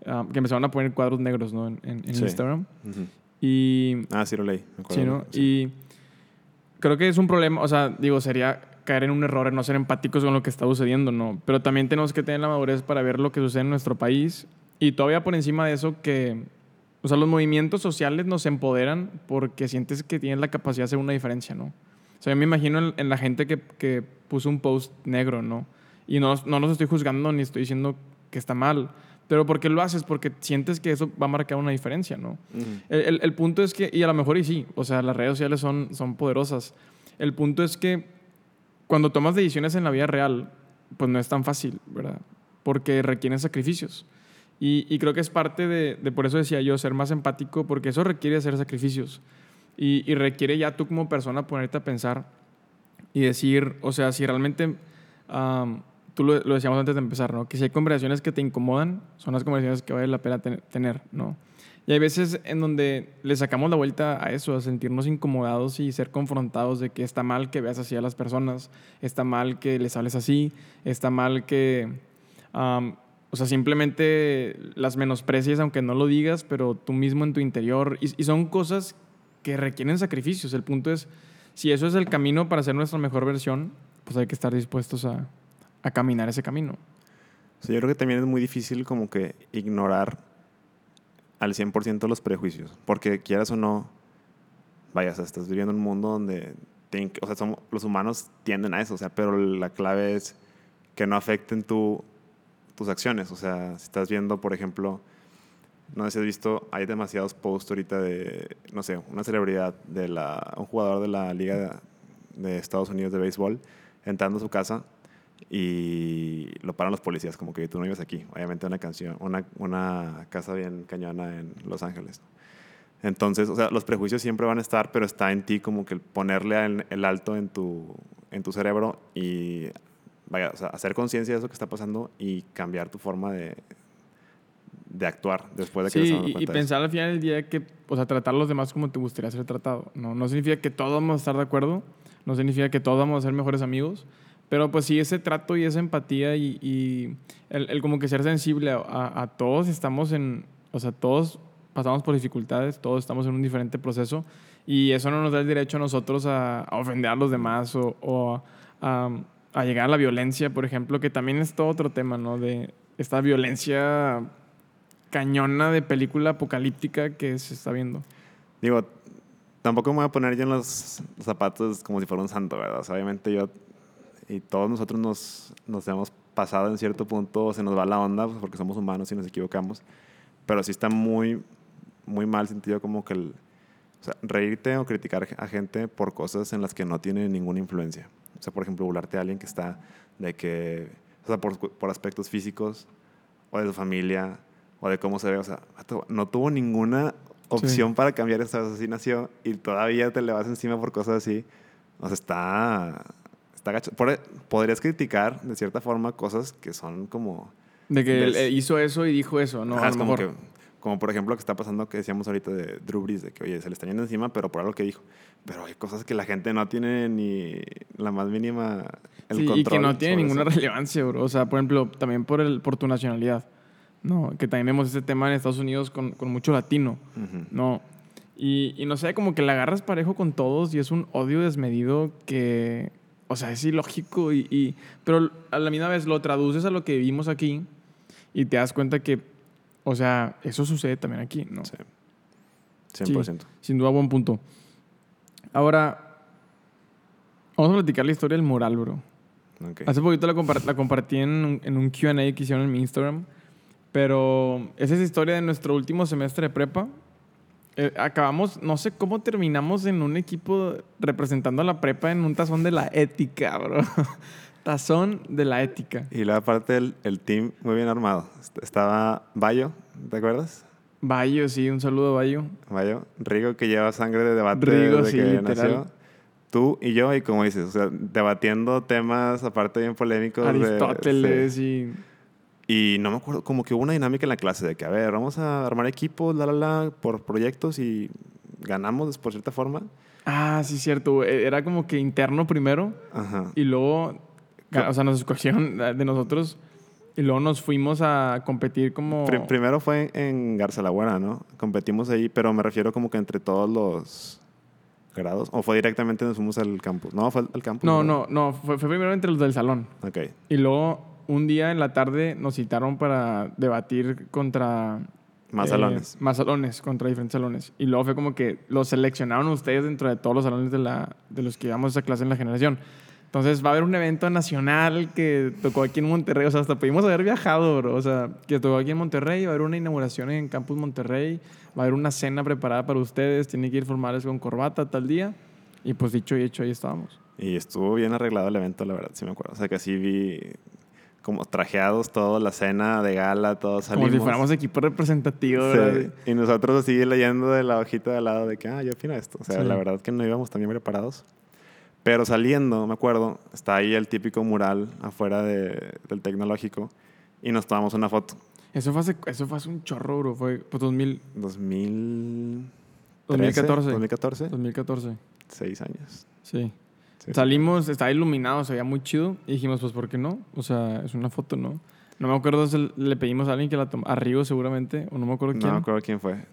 ah, que empezaron a poner cuadros negros, ¿no? En, en- Sí. Instagram. Ujú. Y Ah, sí lo leí. me acuerdo. Sí, ¿no? Sí. Y creo que es un problema, o sea, digo, sería caer en un error en no ser empáticos con lo que está sucediendo, ¿no? Pero también tenemos que tener la madurez para ver lo que sucede en nuestro país y todavía por encima de eso que, o sea, los movimientos sociales nos empoderan porque sientes que tienes la capacidad de hacer una diferencia, ¿no? O sea, yo me imagino en, en la gente que, que puso un post negro, ¿no? Y no, no los estoy juzgando ni estoy diciendo que está mal, pero ¿por qué lo haces? Porque sientes que eso va a marcar una diferencia, ¿no? Ujú. El, el- el punto es que, y a lo mejor y sí, o sea, las redes sociales son, son poderosas. El punto es que cuando tomas decisiones en la vida real, pues no es tan fácil, ¿verdad? Porque requieren sacrificios. Y, y creo que es parte de, de, por eso decía yo, ser más empático, porque eso requiere hacer sacrificios. Y, y requiere ya tú como persona ponerte a pensar y decir, o sea, si realmente, am, tú lo, lo decíamos antes de empezar, ¿no? Que si hay conversaciones que te incomodan, son las conversaciones que vale la pena ten- tener, ¿no? Y hay veces en donde le sacamos la vuelta a eso, a sentirnos incomodados y ser confrontados de que está mal que veas así a las personas, está mal que les hables así, está mal que, am, o sea, simplemente las menosprecies aunque no lo digas, pero tú mismo en tu interior. Y, y son cosas que requieren sacrificios. El punto es, si eso es el camino para ser nuestra mejor versión, pues hay que estar dispuestos a, a caminar ese camino. Sí, yo creo que también es muy difícil como que ignorar al 100% los prejuicios, porque quieras o no, vaya, o sea, estás viviendo en un mundo donde, o sea, somos- los humanos tienden a eso, o sea, pero la clave es que no afecten tu, tus acciones, o sea, si estás viendo, por ejemplo, no sé si has visto, hay demasiados posts ahorita de, no sé, una celebridad, de la, un jugador de la Liga de, de Estados Unidos de béisbol, entrando a su casa y lo paran los policías, como que tú no vives aquí. Obviamente una canción, una, una casa bien cañona en Los Ángeles. Entonces, o sea, los prejuicios siempre van a estar, pero está en ti como que ponerle el, el alto en tu, en tu cerebro y, vaya, o sea, hacer conciencia de eso que está pasando y cambiar tu forma de, de actuar después de que Sí, y, y pensar al final del día que, o sea, tratar a los demás como te gustaría ser tratado. No, no significa que todos vamos a estar de acuerdo, no significa que todos vamos a ser mejores amigos, pero pues sí ese trato y esa empatía y, y el, el como que ser sensible a, a- a todos estamos en, o sea, todos pasamos por dificultades, todos estamos en un diferente proceso y eso no nos da el derecho a nosotros a, a ofender a los demás o, o a, llegar a la violencia, por ejemplo, que también es todo otro tema, ¿no? De esta violencia cañona de película apocalíptica que se está viendo. Digo, tampoco me voy a poner yo en los zapatos como si fuera un santo, ¿verdad? O sea, obviamente yo y todos nosotros nos, nos hemos pasado en cierto punto, se nos va la onda, pues, porque somos humanos y nos equivocamos. Pero sí está muy, muy mal sentido como que el, o sea, reírte o criticar a gente por cosas en las que no tiene ninguna influencia. O sea, por ejemplo, burlarte a alguien que está de que, o sea, por, por aspectos físicos o de su familia o de cómo se ve. O sea, no tuvo ninguna opción para cambiar vez así nació y todavía te le vas encima por cosas así. O sea, está, está gacho. Por- podrías criticar de cierta forma cosas que son como... De que él Des- eh, hizo eso y dijo eso, ¿no? Ajá, a es lo como mejor. que Como por ejemplo lo que está pasando que decíamos ahorita de Drew Brees, de que, oye, se le está yendo encima, pero por algo que dijo. Pero hay cosas que la gente no tiene ni la más mínima el Sí, control y que no tiene ninguna eso. relevancia, bro. O sea, por ejemplo, también por, el, por tu nacionalidad. No, que también vemos ese tema en Estados Unidos con, con mucho latino. Ujú. No. Y, y no sé, como que la agarras parejo con todos y es un odio desmedido que, o sea, es ilógico. Y, y- pero a la misma vez lo traduces a lo que vivimos aquí y te das cuenta que, o sea, eso sucede también aquí, ¿no? Sí. 100%. Sin duda, buen punto. Ahora, vamos a platicar la historia del mural, bro. Ok. Hace poquito la, compar- la compartí en un, en un QA que hicieron en mi Instagram. Pero esa es la historia de nuestro último semestre de prepa. Eh, acabamos, no sé cómo terminamos en un equipo representando a la prepa en un tazón de la ética, bro. tazón de la ética. Y la parte del el team muy bien armado. Est- Estaba Bayo, ¿te acuerdas? Bayo, sí, un saludo, Bayo. Bayo. Rigo que lleva sangre de debate Rigo, desde sí, que literal. nació. Tú y yo, y como dices, o sea, debatiendo temas aparte bien polémicos. de- Aristóteles sí. y... Y no me acuerdo, como que hubo una dinámica en la clase de que, a ver, vamos a armar equipos, la, la, la, por proyectos y ganamos por cierta forma. Ah, sí, cierto. eh, Era como que interno primero Ajá. y luego, o sea, nos escogieron de nosotros y luego nos fuimos a competir como... Pri- primero fue en, Garza ¿no? Competimos ahí, pero me refiero como que entre todos los grados. ¿O fue directamente nos fuimos al campus? No, fue al, campus. No, no, no, fue, fue primero entre los del salón. Ok. Y luego un día en la tarde nos citaron para debatir contra... Más eh, salones. Más salones, contra diferentes salones. Y luego fue como que los seleccionaron ustedes dentro de todos los salones de, la, de los que llevamos esa clase en la generación. Entonces va a haber un evento nacional que tocó aquí en Monterrey. O sea, hasta pudimos haber viajado, bro. O sea, que tocó aquí en Monterrey. Va a haber una inauguración en Campus Monterrey. Va a haber una cena preparada para ustedes. Tienen que ir formales con corbata tal día. Y pues dicho y hecho, ahí estábamos. Y estuvo bien arreglado el evento, la verdad, sí me acuerdo. O sea, que así vi como trajeados todos, la cena de gala, todos salimos. Como si fuéramos equipo representativo, Sí, ¿verdad? Y nosotros así leyendo de la hojita de al lado de que, ah, yo opino esto. O sea, Sí. la verdad que no íbamos tan bien preparados. Pero saliendo, me acuerdo, está ahí el típico mural afuera de- del tecnológico y nos tomamos una foto. Eso fue hace, eso fue hace un chorro, bro. Fue pues, 2000, 2000... 2014. 2014. 2014. Seis años. Sí. Sí. Salimos, estaba iluminado, se veía muy chido. Y dijimos, pues, ¿por qué no? O sea, es una foto, ¿no? No me acuerdo si le pedimos a alguien que la tomara. A seguramente. O no me acuerdo No quién. me acuerdo quién fue.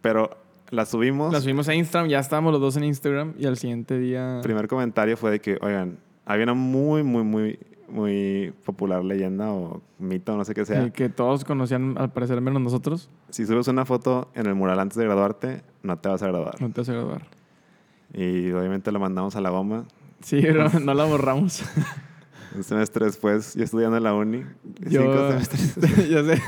Pero la subimos. La subimos a Instagram. Ya estábamos los dos en Instagram. Y al siguiente día... El primer comentario fue de que, oigan, había una muy, muy, muy, muy popular leyenda o mito, no sé qué sea. eh, que todos conocían, al parecer, menos nosotros. Si subes una foto en el mural antes de graduarte, no te vas a graduar. No te hace graduar. Y obviamente lo mandamos a la goma. Sí, pero no la borramos. Un semestre después, yo estudiando en la uni. Yo, Cinco semestres. ya sé,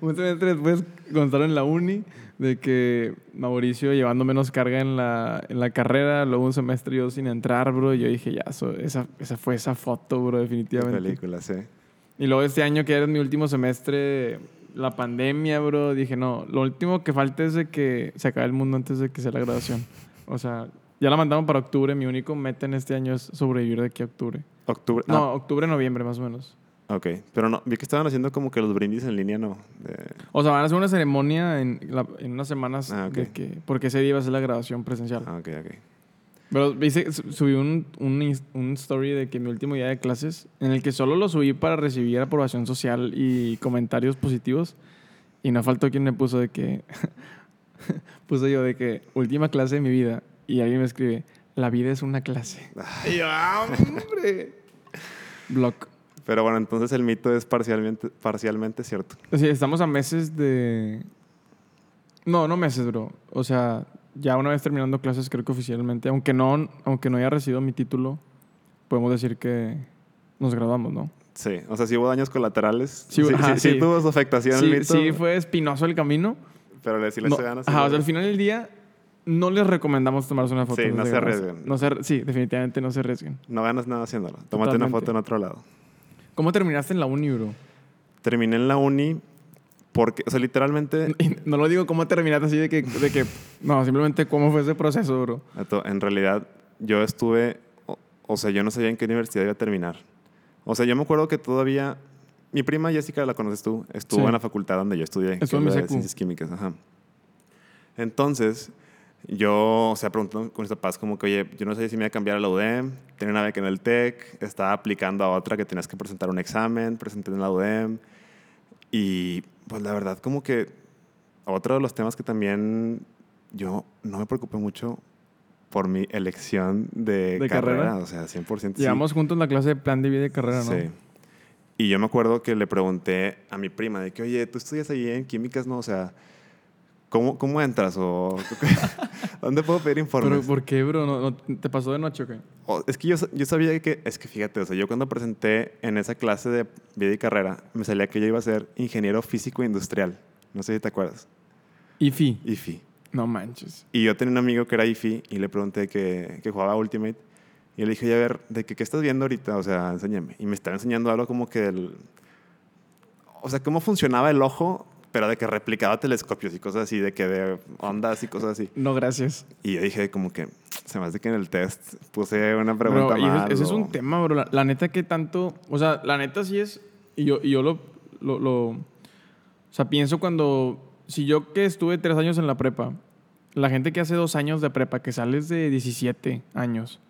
un semestre después, estaba en la uni, de que Mauricio llevando menos carga en la, en la carrera, luego un semestre yo sin entrar, bro, y yo dije, ya, eso- esa, esa fue esa foto, bro, De definitivamente. película, sí. Y luego este año, que era mi último semestre, la pandemia, bro, dije, no, lo último que falta es de que se acabe el mundo antes de que sea la graduación. O sea, ya la mandaron para octubre, mi único meta en este año es sobrevivir de aquí a octubre. Octubre. No, octubre, noviembre, más o menos. Ah, ok. Pero no, vi que estaban haciendo como que los brindis en línea, ¿no? O sea, van a hacer una ceremonia en, la- en unas semanas Ah, ok. de que, porque ese día va a ser la grabación presencial. Ah, ok, ok. Pero viste, su- subí un, un, un story de que mi último día de clases, en el que solo lo subí para recibir aprobación social y comentarios positivos. Y no faltó quien me puso de que, puso yo de que última clase de mi vida. Y alguien me escribe, la vida es una clase. y yo, ¡ah, hombre! Block. Pero bueno, entonces el mito es parcialmente, parcialmente cierto. O sea, estamos a meses de... No, no meses, bro. O sea, ya una vez terminando clases, creo que oficialmente, aunque no, aunque no haya recibido mi título, podemos decir que nos graduamos, ¿no? Sí, o sea, sí hubo daños colaterales. Sí, Sí, ajá, sí, sí sí. tuvo su afectación el Sí, mito. sí fue espinoso el camino. Pero le sí le No, ganando. ajá, o sea, al final del día, no les recomendamos tomarse una foto. Sí, no se arriesguen. No se- sí, definitivamente no se arriesguen. No ganas nada haciéndolo. Tómate una Totalmente. foto en otro lado. ¿Cómo terminaste en la uni, bro? Terminé en la uni porque, o sea, literalmente, Y no lo digo cómo terminaste así de que, de que... No, simplemente cómo fue ese proceso, bro. En realidad, yo estuve, o, o sea, yo no sabía en qué universidad iba a terminar. O sea, yo me acuerdo que todavía mi prima Jessica, la conoces tú, estuvo Sí. en la facultad donde yo estudié, Estuvo es en de. Ciencias Químicas. Ajá. Entonces, yo, o sea, preguntando con mis papás como que, oye, yo no sé si me voy a cambiar a la UDEM, tenía una beca en el TEC, estaba aplicando a otra que tenías que presentar un examen, presenté en la UDEM, y pues la verdad como que otro de los temas que también yo no me preocupé mucho por mi elección de, ¿De carrera, carrera? o sea, 100% sí. Llevamos juntos la clase de plan de vida y carrera, ¿no? Sí. Y yo me acuerdo que le pregunté a mi prima de que, oye, tú estudias ahí en químicas, ¿no? O sea, ¿cómo, cómo entras? O, ¿Dónde puedo pedir informes? Pero ¿por qué, bro? ¿No, no- te pasó de noche o qué? O- es que yo, yo sabía que, es que fíjate, o sea, yo cuando presenté en esa clase de vida y carrera, me salía que yo iba a ser ingeniero físico industrial. No sé si te acuerdas. IFI. IFI. No manches. Y yo tenía un amigo que era IFI y le pregunté que, que jugaba Ultimate. Y le dije, "Oye, a ver, ¿de qué, qué estás viendo ahorita? O sea, enséñame. Y me estaba enseñando algo como que el... O sea, cómo funcionaba el ojo, pero de que replicaba telescopios y cosas así, de que de ondas y cosas así. No, gracias. Y yo dije como que, se me hace que en el test puse una Bro, pregunta ese- mal. ese, es un tema, bro. La, la neta que tanto... O sea, la neta sí es... Y yo, y yo lo, lo, lo- O sea, pienso cuando... Si yo que estuve tres años en la prepa, la gente que hace dos años de prepa, que sales de 17 años,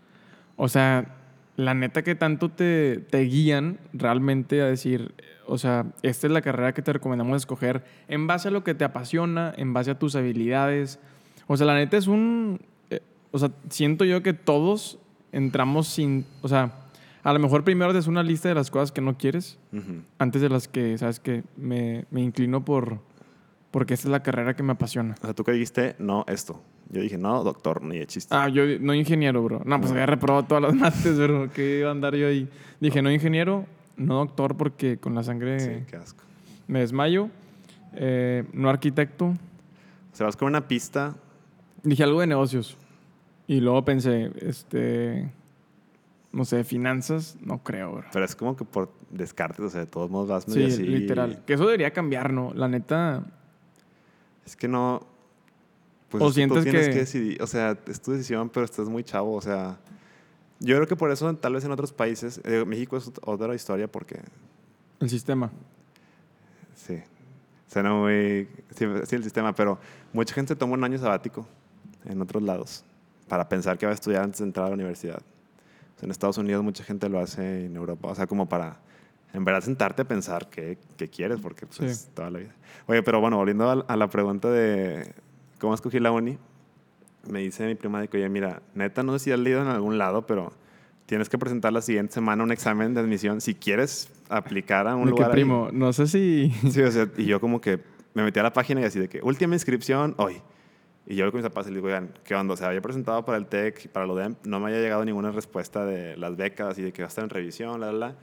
o sea, la neta que tanto te, te guían realmente a decir, o sea, esta es la carrera que te recomendamos escoger en base a lo que te apasiona, en base a tus habilidades. O sea, la neta es un... eh, o sea, siento yo que todos entramos sin... O sea, a lo mejor primero es una lista de las cosas que no quieres, antes de las que, ¿sabes? Que me, me inclino por... Porque esta es la carrera que me apasiona. O sea, tú que dijiste, no, esto. Yo dije, no, doctor, ni de chiste. Ah, yo no ingeniero, bro. No, pues había reprobado todas las mates, bro. Que iba a andar yo ahí. Dije, no ingeniero, no doctor, porque con la sangre sí, qué asco. me desmayo. Eh, no arquitecto. O sea, vas con una pista. Dije algo de negocios. Y luego pensé, este. No sé, finanzas, no creo, bro. Pero es como que por descartes, o sea, de todos modos vas Sí, medio así. literal. Que eso debería cambiar, ¿no? La neta. Es que no. Pues ¿O tú sientes tienes que- que decidir. O sea, es tu decisión, pero estás muy chavo. O sea, yo creo que por eso, tal vez en otros países. eh, México es otra historia porque. El sistema. Sí. Suena muy. Sí, sí, el sistema, pero mucha gente toma un año sabático en otros lados para pensar que va a estudiar antes de entrar a la universidad. O sea, en Estados Unidos mucha gente lo hace en Europa. O sea, como para en verdad sentarte a pensar qué, qué quieres, porque pues, Sí. toda la vida. Oye, pero bueno, volviendo a, a la pregunta de cómo escogí la uni, me dice mi prima de que, oye, mira, neta, no sé si has leído en algún lado, pero tienes que presentar la siguiente semana un examen de admisión si quieres aplicar a un De que, lugar. ahí". primo, no sé si. Sí, o sea, y yo como que me metí a la página y así de que última inscripción hoy. Y yo con mis papás y les digo, oigan, ¿qué onda? O sea, había presentado para el TEC y para lo DEM, no me había llegado ninguna respuesta de las becas y de que va a estar en revisión, la, la, la.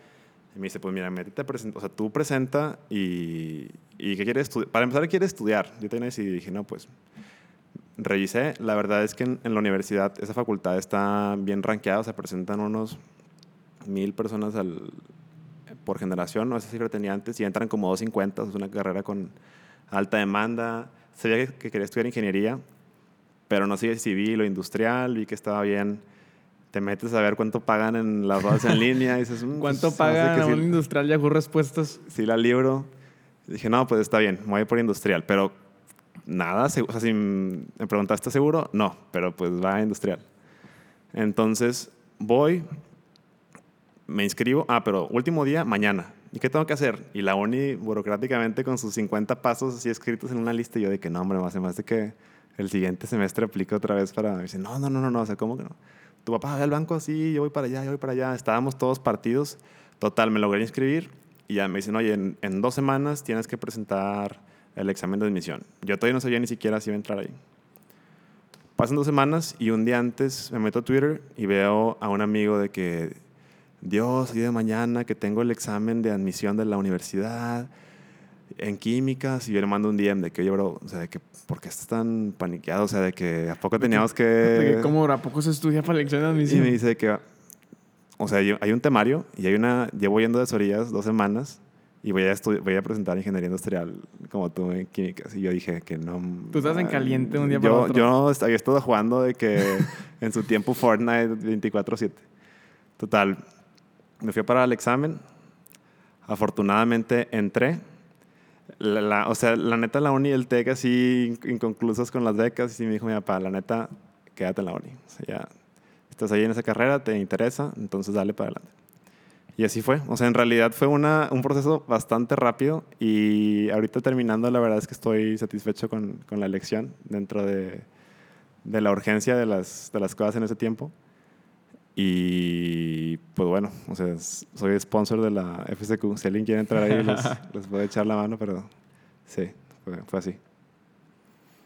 Y me dice, pues mira, métete a presentar, o sea, tú presenta y, y ¿qué quieres estudiar? Para empezar, quiere estudiar. Yo tenía y dije, no, pues revisé. La verdad es que en, en la universidad esa facultad está bien rankeada, o sea, presentan unos mil personas al, por generación, no esa cifra tenía antes, y entran como 250, es una carrera con alta demanda. Sabía que, que quería estudiar ingeniería, pero no sé civil o industrial, vi que estaba bien. Te metes a ver cuánto pagan en las horas en línea y dices, "Mm, ¿Cuánto pues, se me hace paga que a sí- un industrial Yahoo Respuestas? sí la libro. Y dije, no, pues está bien, me voy por industrial. Pero nada, o sea, si me preguntaste seguro, no, pero pues va a industrial. Entonces voy, me inscribo, ah, pero último día, mañana. ¿Y qué tengo que hacer? Y la uni, burocráticamente, con sus 50 pasos así escritos en una lista, y yo de que no, hombre, más hace que el siguiente semestre aplico otra vez para... Me dice, no, no, no, no, no, o sea, ¿cómo que no? Tu papá ve al banco así, yo voy para allá, yo voy para allá. Estábamos todos partidos. Total, me logré inscribir y ya me dicen, oye, en, en dos semanas tienes que presentar el examen de admisión. Yo todavía no sabía ni siquiera si iba a entrar ahí. Pasan dos semanas y un día antes me meto a Twitter y veo a un amigo de que, Dios, día de mañana que tengo el examen de admisión de la universidad en químicas y yo le mando un DM de que, oye, bro, o sea, de que, ¿por qué estás tan paniqueado? O sea, de que a poco teníamos que... De que, ¿Cómo, ¿A poco se estudia para la elección de Y admisión? me dice que, o sea, yo- hay un temario y hay una, llevo yendo de Sorillas dos semanas y voy a, voy a presentar ingeniería industrial como tú en químicas. Y yo dije que no. Tú estás en caliente un día yo, para otro. Yo había estado jugando de que en su tiempo Fortnite 24-7. Total, me fui a parar al examen. afortunadamente entré. La, o sea, la neta, la uni y el TEC así in- inconclusos con las becas. Y me dijo mi papá, la neta, quédate en la uni. O sea, ya estás ahí en esa carrera, te interesa, entonces dale para adelante. Y así fue. O sea, en realidad fue una, un proceso bastante rápido. Y ahorita terminando, la verdad es que estoy satisfecho con, con la elección dentro de, de la urgencia de las, de las cosas en ese tiempo. Y pues bueno, o sea, soy sponsor de la FSQ. Si alguien quiere entrar ahí, les, les puedo echar la mano, pero sí, fue, fue así.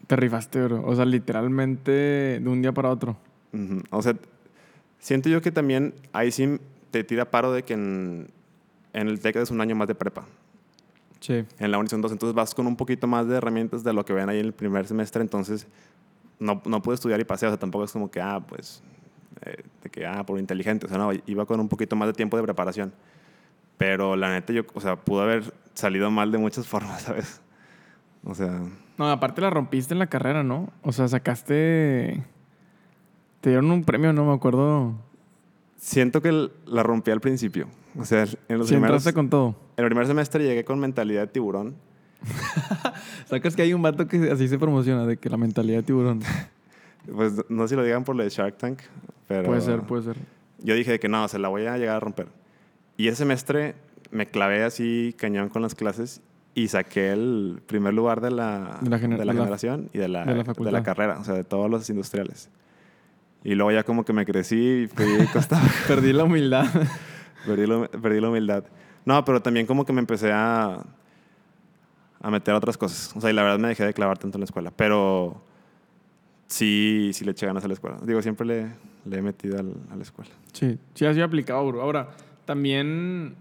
Te rifaste, bro. O sea, literalmente de un día para otro. Ujú. O sea, siento yo que también ahí sí te tira paro de que en, en el TEC es un año más de prepa. Sí. En la uni son dos, entonces vas con un poquito más de herramientas de lo que ven ahí en el primer semestre, entonces no, no puedo estudiar y paseo, o sea, tampoco es como que, ah, pues, eh, de que, ah, por inteligente, o sea, no, iba con un poquito más de tiempo de preparación. Pero la neta, yo, o sea, pudo haber salido mal de muchas formas, ¿sabes? O sea, No, aparte la rompiste en la carrera, ¿no? O sea, sacaste... Te dieron un premio, no me acuerdo. siento que la rompí al principio. O sea, en los Si primeros, con todo. en el primer semestre llegué con mentalidad de tiburón. Sacas que hay un vato que así se promociona, de que la mentalidad de tiburón. Pues no sé si lo digan por lo de Shark Tank, pero... puede ser, puede ser. yo dije que no, se la voy a llegar a romper. Y ese semestre me clavé así cañón con las clases y saqué el primer lugar de la, De la gener- de la- generación y de la, de la de la carrera, o sea, de todos los industriales. Y luego ya como que me crecí y costa, Perdí la humildad. perdí, la- perdí la humildad. No, pero también como que me empecé a, a meter a otras cosas. O sea, y la verdad me dejé de clavar tanto en la escuela. Pero sí, sí le eché ganas a la escuela. Digo, siempre le, he metido a la escuela. Sí, sí ha sido aplicado, bro. Ahora, también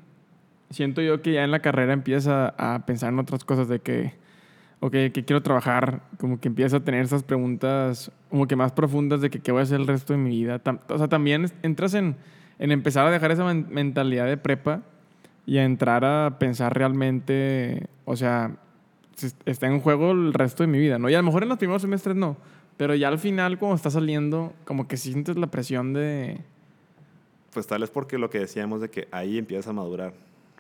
siento yo que ya en la carrera empieza a pensar en otras cosas de que, ok, que quiero trabajar, como que empieza a tener esas preguntas como que más profundas de que qué voy a hacer el resto de mi vida. O sea, también entras en, en empezar a dejar esa men- mentalidad de prepa y a entrar a pensar realmente, o sea, está en juego el resto de mi vida, ¿no? Y a lo mejor en los primeros semestres no, pero ya al final cuando estás saliendo, como que sientes la presión de... Pues tal vez porque lo que decíamos de que ahí empiezas a madurar.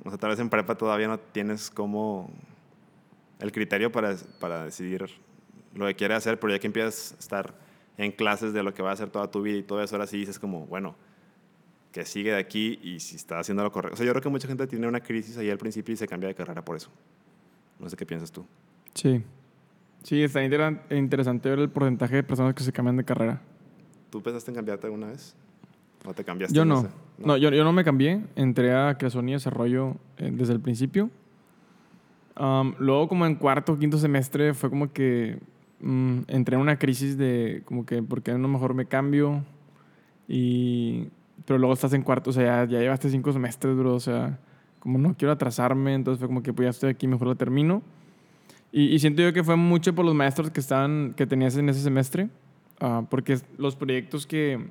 O sea, tal vez en prepa todavía no tienes como el criterio para, para decidir lo que quieres hacer, pero ya que empiezas a estar en clases de lo que va a hacer toda tu vida y todo eso, ahora sí dices como, bueno, que sigue de aquí y si está haciendo lo correcto. O sea, yo creo que mucha gente tiene una crisis ahí al principio y se cambia de carrera por eso. No sé qué piensas tú. Sí. Sí, está interesante ver el porcentaje de personas que se cambian de carrera. ¿Tú pensaste en cambiarte alguna vez? ¿O te cambiaste? Yo no. sé? No, yo, yo no me cambié. Entré a creación y desarrollo eh, desde el principio. Am, luego, como en cuarto o quinto semestre, fue como que mm, entré en una crisis de como que, ¿por qué no mejor me cambio? Y, pero luego estás en cuarto, o sea, ya, ya llevaste cinco semestres, bro. O sea, como no quiero atrasarme, entonces fue como que pues ya estoy aquí, mejor lo termino. Y, y siento yo que fue mucho por los maestros que estaban, que tenías en ese semestre, ah, porque los proyectos que,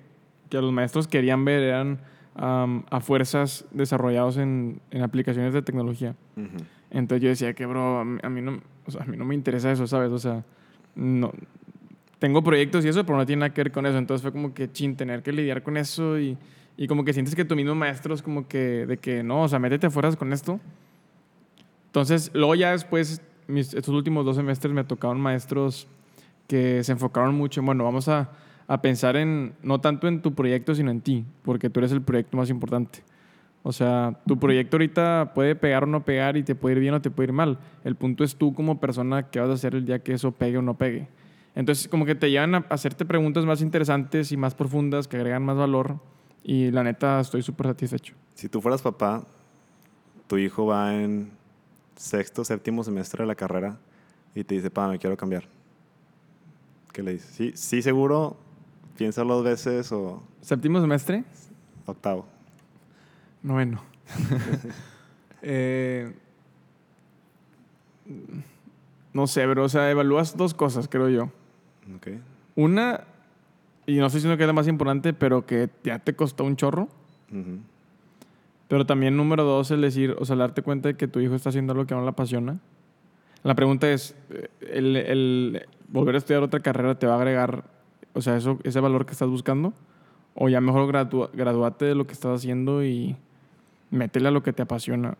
que los maestros querían ver eran am, a fuerzas desarrollados en, en aplicaciones de tecnología. Ujú. Entonces yo decía que, bro, a mí, a mí no, o sea, a mí no me interesa eso, ¿sabes? O sea, no, tengo proyectos y eso, pero no tiene nada que ver con eso. Entonces fue como que, chin, tener que lidiar con eso y, y como que sientes que tu mismo maestro es como que, de que, no, o sea, métete a fuerzas con esto. Entonces, luego ya después, estos últimos dos semestres me tocaron maestros que se enfocaron mucho en, bueno, vamos a, a pensar en, no tanto en tu proyecto, sino en ti, porque tú eres el proyecto más importante. O sea, tu proyecto ahorita puede pegar o no pegar y te puede ir bien o te puede ir mal. El punto es tú como persona qué vas a hacer el día que eso pegue o no pegue. Entonces, como que te llevan a hacerte preguntas más interesantes y más profundas que agregan más valor. Y la neta, estoy súper satisfecho. Si tú fueras papá, tu hijo va en sexto, séptimo semestre de la carrera y te dice, pa, me quiero cambiar. ¿Qué le dices? ¿Sí, sí seguro? Piénsalo dos veces o Séptimo semestre, octavo. noveno. Eh, no sé, bro. O sea, evalúas dos cosas, creo yo. Ok. Una, y no estoy diciendo que es la más importante, pero que ya te costó un chorro. Pero también número dos, el decir, o sea, darte cuenta de que tu hijo está haciendo algo que no le apasiona. La pregunta es, eh, el, el volver a estudiar otra carrera te va a agregar, o sea, eso, ese valor que estás buscando? O ya mejor gradua- graduate de lo que estás haciendo y métele a lo que te apasiona.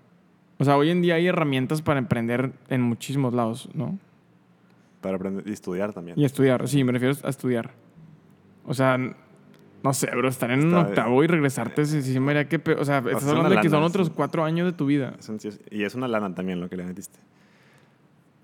O sea, hoy en día hay herramientas para emprender en muchísimos lados, ¿no? Para aprender y estudiar también. Y estudiar, sí, me refiero a estudiar. O sea, no sé, bro, estar en un octavo y regresarte, sí, sí, que... pe- O sea, estás hablando de que son otros cuatro años de tu vida. Y es una lana también lo que le metiste.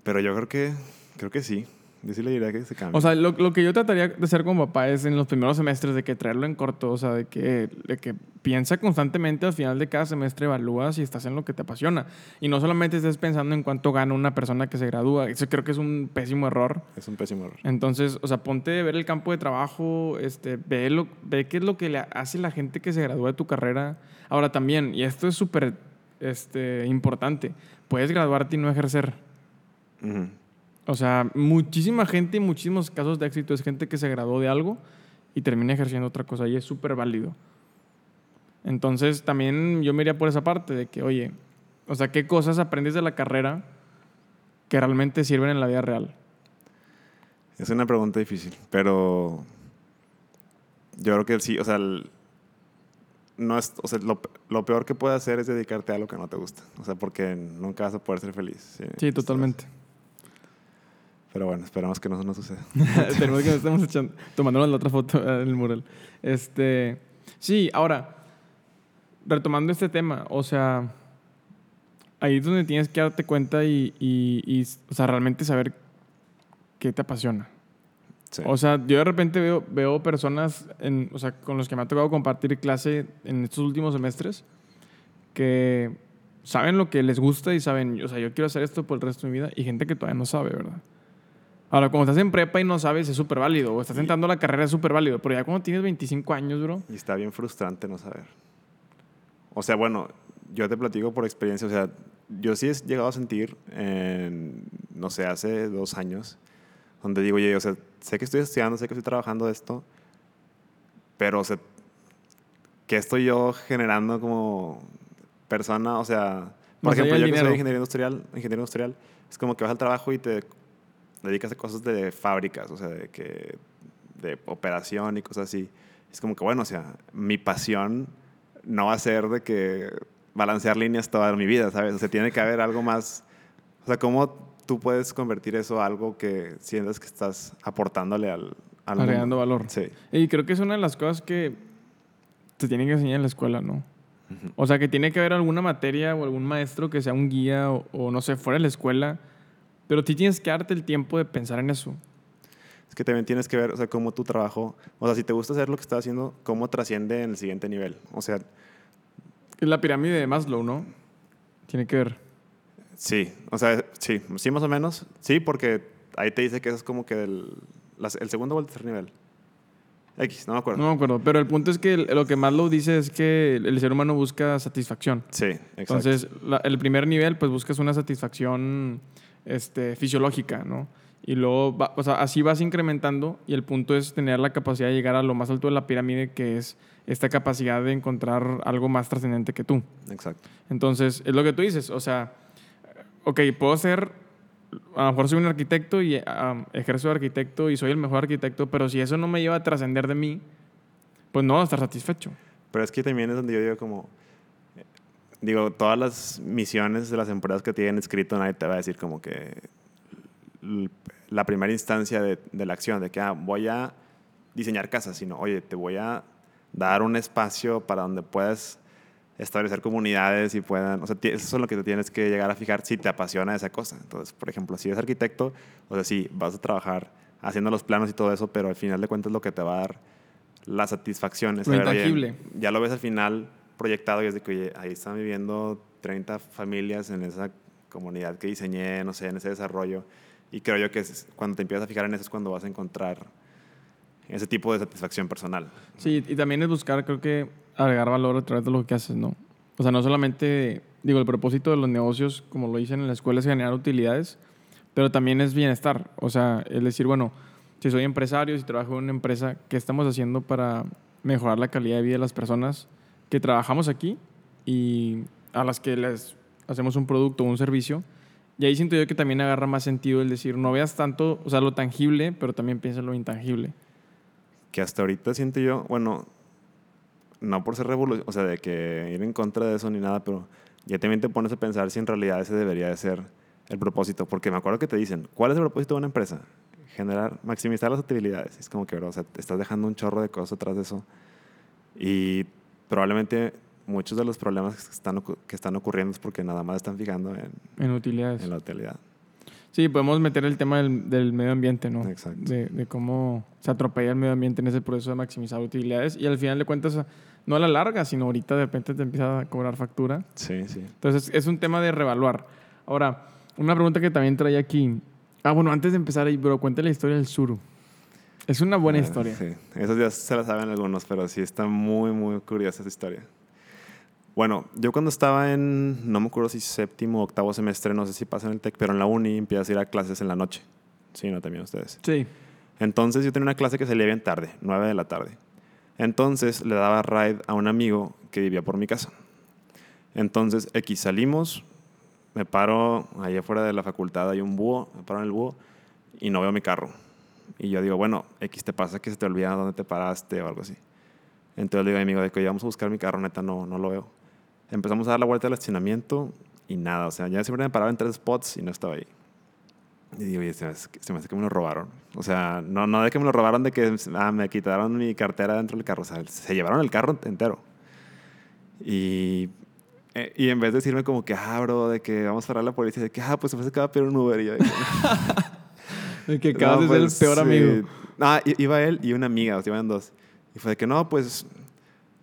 Pero yo creo que, creo que sí. Yo sí le diría que se cambie. O sea, lo, lo que yo trataría de hacer como papá es en los primeros semestres de que traerlo en corto, o sea, de que, de que piensa constantemente al final de cada semestre, evalúa si estás en lo que te apasiona. Y no solamente estés pensando en cuánto gana una persona que se gradúa. Eso creo que es un pésimo error. es un pésimo error. Entonces, o sea, ponte a ver el campo de trabajo, este, ve, lo, ve qué es lo que le hace la gente que se gradúa de tu carrera. Ahora también, y esto es súper este, importante, puedes graduarte y no ejercer. Ujú. O sea, muchísima gente y muchísimos casos de éxito es gente que se graduó de algo y termina ejerciendo otra cosa y es súper válido. Entonces, también yo me iría por esa parte de que, oye, o sea, ¿qué cosas aprendes de la carrera que realmente sirven en la vida real? Es una pregunta difícil, pero yo creo que sí, o sea, el- no es, o sea, lo, lo peor que puedes hacer es dedicarte a algo que no te gusta, o sea, porque nunca vas a poder ser feliz. Sí, totalmente. Pero bueno, esperamos que no nos suceda. Tenemos que nos estamos echando, tomándonos la otra foto en el mural. Este, sí, ahora, retomando este tema, o sea, ahí es donde tienes que darte cuenta y, y- y, o sea, realmente saber qué te apasiona. Sí. O sea, yo de repente veo, veo personas, en, o sea, con los que me ha tocado compartir clase en estos últimos semestres, que saben lo que les gusta y saben, o sea, yo quiero hacer esto por el resto de mi vida, y gente que todavía no sabe, ¿verdad? Ahora, cuando estás en prepa y no sabes, es súper válido, o estás entrando a la carrera, es súper válido, pero ya cuando tienes 25 años, bro, Y está bien frustrante no saber. O sea, bueno, yo te platico por experiencia. O sea, yo sí he llegado a sentir, en, no sé, hace dos años, donde digo, oye, o sea, sé que estoy estudiando, sé que estoy trabajando de esto, pero, o sea, ¿qué estoy yo generando como persona? O sea, por Más ejemplo, yo que soy ingeniero industrial, ingeniero industrial, es como que vas al trabajo y te dedicas a cosas de fábricas, o sea, de que de operación y cosas así. Es como que, bueno, o sea, mi pasión no va a ser de que balancear líneas toda mi vida, ¿sabes? O sea, tiene que haber algo más. O sea, ¿cómo tú puedes convertir eso a algo que sientas que estás aportándole al, al agregando mundo? valor. Sí. Y creo que es una de las cosas que te tienen que enseñar en la escuela, ¿no? O sea, que tiene que haber alguna materia o algún maestro que sea un guía o, o no sé, fuera de la escuela. Pero tú tienes que darte el tiempo de pensar en eso. Es que también tienes que ver, o sea, cómo tu trabajo, o sea, si te gusta hacer lo que estás haciendo, cómo trasciende en el siguiente nivel. O sea, Es la pirámide de Maslow, ¿no? Tiene que ver. sí, o sea, sí, sí más o menos. Sí, porque ahí te dice que eso es como que el, el segundo o el tercer nivel. X, no me acuerdo. No me acuerdo. Pero el punto es que lo que Maslow dice es que el, el ser humano busca satisfacción. Sí, exacto. Entonces, la- el primer nivel, pues buscas una satisfacción este, fisiológica, ¿no? Y luego, va- o sea, así vas incrementando y el punto es tener la capacidad de llegar a lo más alto de la pirámide, que es esta capacidad de encontrar algo más trascendente que tú. exacto. Entonces, es lo que tú dices, o sea, ok, puedo ser, a lo mejor soy un arquitecto y ah, ejerzo de arquitecto y soy el mejor arquitecto, pero si eso no me lleva a trascender de mí, pues no voy a estar satisfecho. Pero es que también es donde yo digo como, digo, todas las misiones de las empresas que tienen escrito, nadie te va a decir como que la primera instancia de, de la acción, de que ah, voy a diseñar casas, sino, oye, te voy a dar un espacio para donde puedas establecer comunidades y puedan, o sea, eso es lo que te tienes que llegar a fijar si te apasiona esa cosa. Entonces, por ejemplo, si eres arquitecto, o sea, sí, vas a trabajar haciendo los planos y todo eso, pero al final de cuentas lo que te va a dar la satisfacción es Lo saber, oye, ya lo ves al final proyectado y es de que, ahí están viviendo 30 familias en esa comunidad que diseñé, no sé, en ese desarrollo. Y creo yo que cuando te empiezas a fijar en eso es cuando vas a encontrar ese tipo de satisfacción personal. Sí, y también es buscar, creo que, agregar valor a través de lo que haces, ¿no? O sea, no solamente, digo, el propósito de los negocios, como lo dicen en la escuela, es generar utilidades, pero también es bienestar. O sea, es decir, bueno, si soy empresario, si trabajo en una empresa, ¿qué estamos haciendo para mejorar la calidad de vida de las personas que trabajamos aquí y a las que les hacemos un producto o un servicio? Y ahí siento yo que también agarra más sentido el decir, no veas tanto, o sea, lo tangible, pero también piensa en lo intangible. Que hasta ahorita siento yo, bueno, no por ser revolucionario, o sea, de que ir en contra de eso ni nada, pero ya también te pones a pensar si en realidad ese debería de ser el propósito. Porque me acuerdo que te dicen, ¿cuál es el propósito de una empresa? Generar, maximizar las utilidades. Es como que, bro, o sea, te estás dejando un chorro de cosas atrás de eso. Y probablemente muchos de los problemas que están, que están ocurriendo es porque nada más están fijando en, En utilidades. en la utilidad. Sí, podemos meter el tema del, del medio ambiente, ¿no? Exacto. De, de cómo se atropella el medio ambiente en ese proceso de maximizar utilidades y al final de cuentas, no a la larga, sino ahorita de repente te empieza a cobrar factura. Sí, sí. Entonces es un tema de revaluar. Ahora, una pregunta que también traía aquí. Ah, bueno, antes de empezar bro, cuenta la historia del Suru. Es una buena Ah, historia. Sí, esos días se la saben algunos, pero sí está muy, muy curiosa esa historia. Bueno, yo cuando estaba en, no me acuerdo si séptimo o octavo semestre, no sé si pasa en el TEC, pero en la uni empiezas a ir a clases en la noche. Sí, no también ustedes. Sí. Entonces yo tenía una clase que salía bien tarde, 9 de la tarde. Entonces le daba ride a un amigo que vivía por mi casa. Entonces, X salimos, me paro ahí afuera de la facultad, hay un búho, me paro en el búho y no veo mi carro. Y yo digo, bueno, X te pasa que se te olvida dónde te paraste o algo así. Entonces le digo a mi amigo, de que "Oye, vamos a buscar mi carro, neta, no, no lo veo. Empezamos a dar la vuelta al estacionamiento y nada, o sea, ya siempre me paraba en tres spots y no estaba ahí. Y digo, oye, se me, hace, se me hace que me lo robaron. O sea, no, no de que me lo robaron, de que ah, me quitaron mi cartera dentro del carro. O sea, se llevaron el carro entero. Y, eh, y en vez de decirme como que, ah, bro, de que vamos a parar a la policía, de que, ah, pues se me hace que va a pedir un Uber. Y yo, El que acabas no, de ser pues, el peor sí. amigo. Ah, i- iba él y una amiga, o sea, iban dos. Y fue de que, no, pues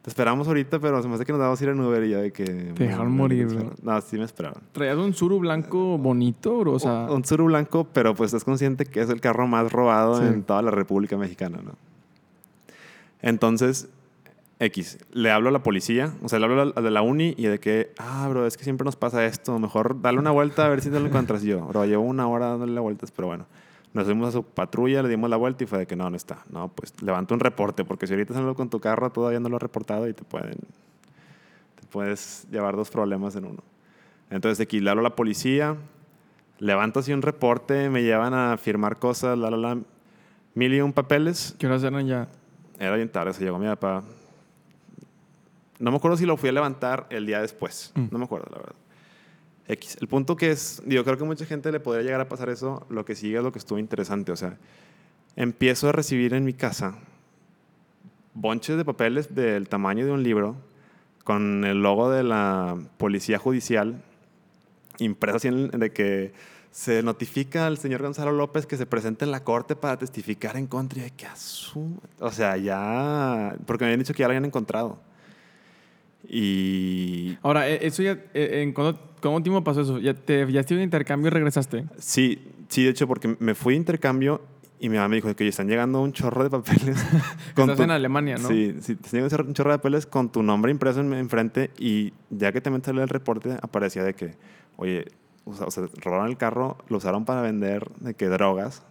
te esperamos ahorita, pero se me hace que nos vamos a ir en Uber. Y yo de que... Te dejaron morir, bro. No, sí me esperaron. Traías un Suru blanco bonito, bro. O sea, un Tsuru blanco, pero pues estás consciente que es el carro más robado Sí. en toda la República Mexicana, ¿no? Entonces, X, le hablo a la policía, o sea, le hablo al de la uni y de que, ah, bro, es que siempre nos pasa esto, mejor dale una vuelta a ver si te lo encuentras Y yo. Bro, llevo una hora dándole la vueltas, pero bueno. Nos fuimos a su patrulla, le dimos la vuelta y fue de que no, no está. No, pues levanta un reporte, porque si ahorita sales con tu carro todavía no lo has reportado y te pueden, te puedes llevar dos problemas en uno. Entonces, aquí le hablo a la policía, levanto así un reporte, me llevan a firmar cosas, la, la, la, mil y un papeles. ¿qué horas eran ya? Era bien tarde, se llegó mi papá. No me acuerdo si lo fui a levantar el día después. Mm. No me acuerdo, la verdad. X. El punto que es, digo, creo que mucha gente le podría llegar a pasar eso. Lo que sigue es lo que estuvo interesante. O sea, empiezo a recibir en mi casa bonches de papeles del tamaño de un libro con el logo de la policía judicial impreso así de que se notifica al señor Gonzalo López que se presente en la corte para testificar en contra y de que asume. O sea, ya. Porque me habían dicho que ya lo habían encontrado. Y. Ahora, eh, eso ya, eh, ¿en cuándo, cuánto tiempo pasó eso? ¿Ya, te, ¿Ya estuviste intercambio y regresaste? Sí, sí, de hecho, porque me fui a intercambio y mi mamá me dijo que oye, están llegando un chorro de papeles. Estás tu- en Alemania, ¿no? Sí, sí, te llegando un chorro de papeles con tu nombre impreso en- enfrente y ya que te metes el reporte aparecía de que, oye, o sea, o sea, robaron el carro, lo usaron para vender de que drogas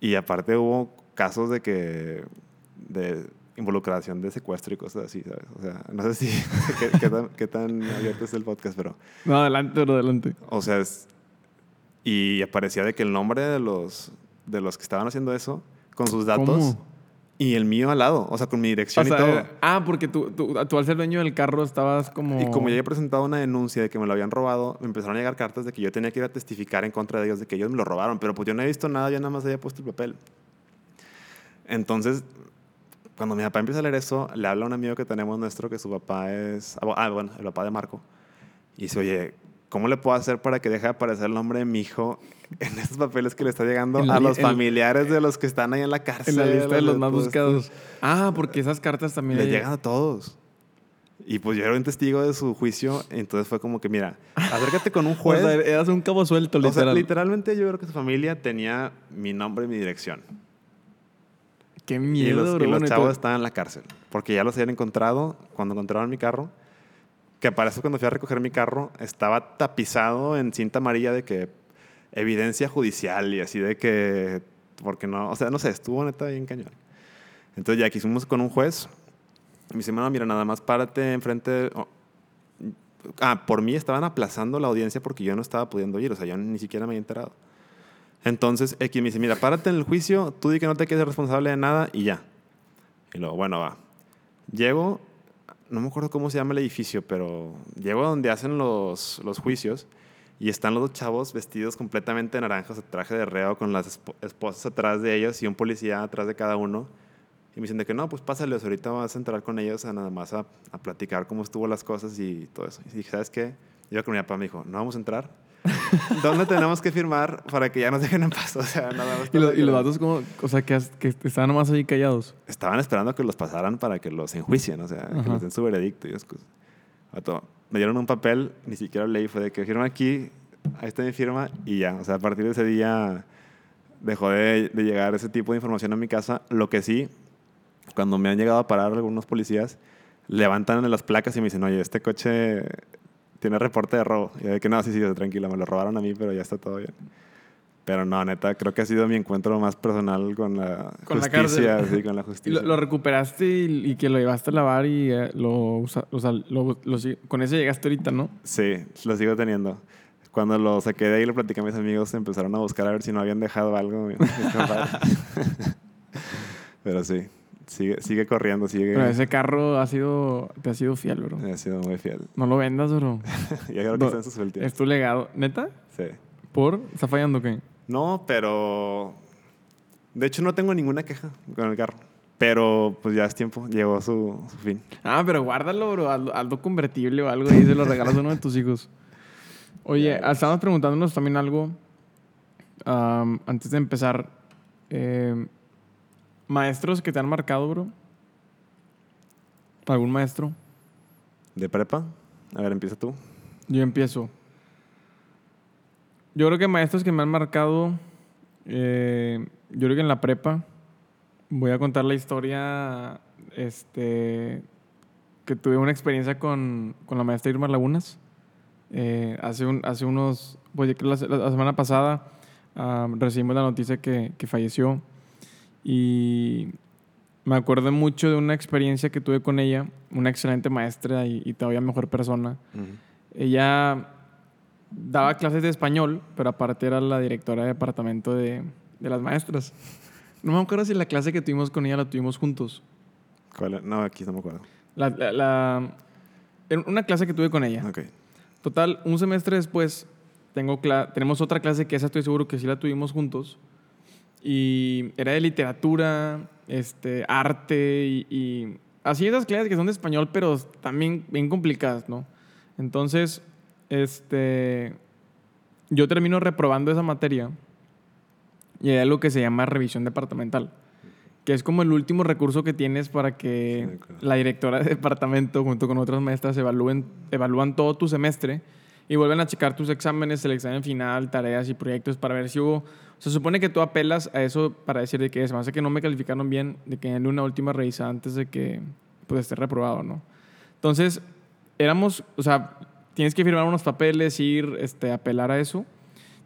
y aparte hubo casos de que de involucración de secuestro y cosas así, ¿sabes? O sea, no sé si qué, qué tan, qué tan abierto es el podcast, pero No, adelante, bro, adelante. o sea, es- y aparecía de que el nombre de los, de los que estaban haciendo eso, con sus datos, ¿Cómo? y el mío al lado, o sea, con mi O dirección sea, y todo. era- ah, porque tú, tú, tú al ser dueño del carro estabas como... Y como ya había presentado una denuncia de que me lo habían robado, me empezaron a llegar cartas de que yo tenía que ir a testificar en contra de ellos, de que ellos me lo robaron, pero pues yo no he visto nada, yo nada más había puesto el papel. Entonces, cuando mi papá empieza a leer eso, le habla a un amigo que tenemos nuestro, que su papá es, ah, bueno, el papá de Marco, y dice, oye, ¿cómo le puedo hacer para que deje de aparecer el nombre de mi hijo en estos papeles que le está llegando a los familiares de los que están ahí en la cárcel? En la lista de los más todos buscados. Ah, porque esas cartas también... le llegan a todos. Y pues yo era un testigo de su juicio, entonces fue como que, mira, acércate con un O juez. sea, eras un cabo suelto, O sea, literal. literalmente yo creo que su familia tenía mi nombre y mi dirección. Qué Y miedo, los, y bro. los neta. chavos estaban en la cárcel, porque ya los habían encontrado cuando encontraron mi carro. Que para eso cuando fui a recoger mi carro estaba tapizado en cinta amarilla de que evidencia judicial y así de que, porque no, o sea, no sé, estuvo neta bien cañón. Entonces ya aquí fuimos con un juez. Y me dice, "Mano, mira, nada más párate enfrente. oh, ah, por mí estaban aplazando la audiencia porque yo no estaba pudiendo ir, o sea, yo ni siquiera me había enterado. Entonces X me dice, mira, párate en el juicio, tú di que no te quedes responsable de nada y ya. Y luego, bueno, va. Llego, no me acuerdo cómo se llama el edificio, pero llego a donde hacen los, los juicios y están los dos chavos vestidos completamente de traje de reo, con las esposas atrás de ellos y un policía atrás de cada uno. Y me dicen de que no, pues pásales, ahorita vas a entrar con ellos a nada más a, a platicar cómo estuvo las cosas y todo eso. Y dije, ¿sabes qué? Yo con mi papá me dijo, no vamos a entrar. ¿Dónde tenemos que firmar para que ya nos dejen en paz? O sea, nada más. ¿Y, lo- y los datos como, o sea, que, que estaban nomás ahí callados. Estaban esperando que los pasaran para que los enjuicien, o sea, que Ajá. les den su veredicto y cosas. Vato, me dieron un papel, ni siquiera leí, fue de que firma aquí, ahí está mi firma y ya. O sea, a partir de ese día dejó de, de llegar ese tipo de información a mi casa. Lo que sí, cuando me han llegado a parar algunos policías, levantan las placas y me dicen, oye, este coche tiene reporte de robo. Y de que no, sí, sí, tranquila, me lo robaron a mí, pero ya está todo bien. Pero no, neta, creo que ha sido mi encuentro más personal con la Con la justicia. cárcel. sí, con la justicia. lo, lo recuperaste y, y que lo llevaste a lavar y eh, lo, o sea, lo- lo con ese llegaste ahorita, ¿no? Sí, lo sigo teniendo. Cuando lo saqué de ahí y lo platicé a mis amigos, empezaron a buscar a ver si no habían dejado algo. Pero sí, sigue, sigue corriendo, sigue. Pero ese carro ha sido, te ha sido fiel, bro. Ha sido muy fiel. No lo vendas, bro. ya creo que está en sus últimas. Es tu legado. ¿Neta? Sí. ¿Por? ¿Está fallando qué? No, pero. De hecho, no tengo ninguna queja con el carro. Pero pues ya es tiempo, llegó su, su fin. Ah, pero guárdalo, bro. Hazlo, hazlo convertible o algo y se lo regalas a uno de tus hijos. Oye, estábamos preguntándonos también algo am, antes de empezar. Eh, maestros que te han marcado, bro. ¿Algún maestro? ¿De prepa? A ver, empieza tú. Yo empiezo. Yo creo que maestros que me han marcado, eh, yo creo que en la prepa, voy a contar la historia, este, que tuve una experiencia con, con la maestra Irma Lagunas. Eh, hace, un, hace unos, pues la, la semana pasada ah, recibimos la noticia que, que falleció y me acuerdo mucho de una experiencia que tuve con ella, una excelente maestra y, y todavía mejor persona. Ella daba clases de español, pero aparte era la directora de departamento de, de las maestras. No me acuerdo si la clase que tuvimos con ella la tuvimos juntos. ¿Cuál? No, aquí no me acuerdo. La, la- la- una clase que tuve con ella. Ok. Total, un semestre después tengo tenemos otra clase que esa estoy seguro que sí la tuvimos juntos. Y era de literatura, este, arte y, y así esas clases que son de español, pero también bien complicadas, ¿no? Entonces, este, yo termino reprobando esa materia y hay algo que se llama revisión departamental, que es como el último recurso que tienes para Sí, que acuerdo. la directora de departamento junto con otras maestras evalúen, evalúan todo tu semestre y vuelven a checar tus exámenes, el examen final, tareas y proyectos para ver si hubo... Se supone que tú apelas a eso para decir de que es más que no me calificaron bien, de que denle una última revisada antes de que pues, esté reprobado, ¿no? Entonces, éramos, o sea, tienes que firmar unos papeles, ir, este, apelar a eso.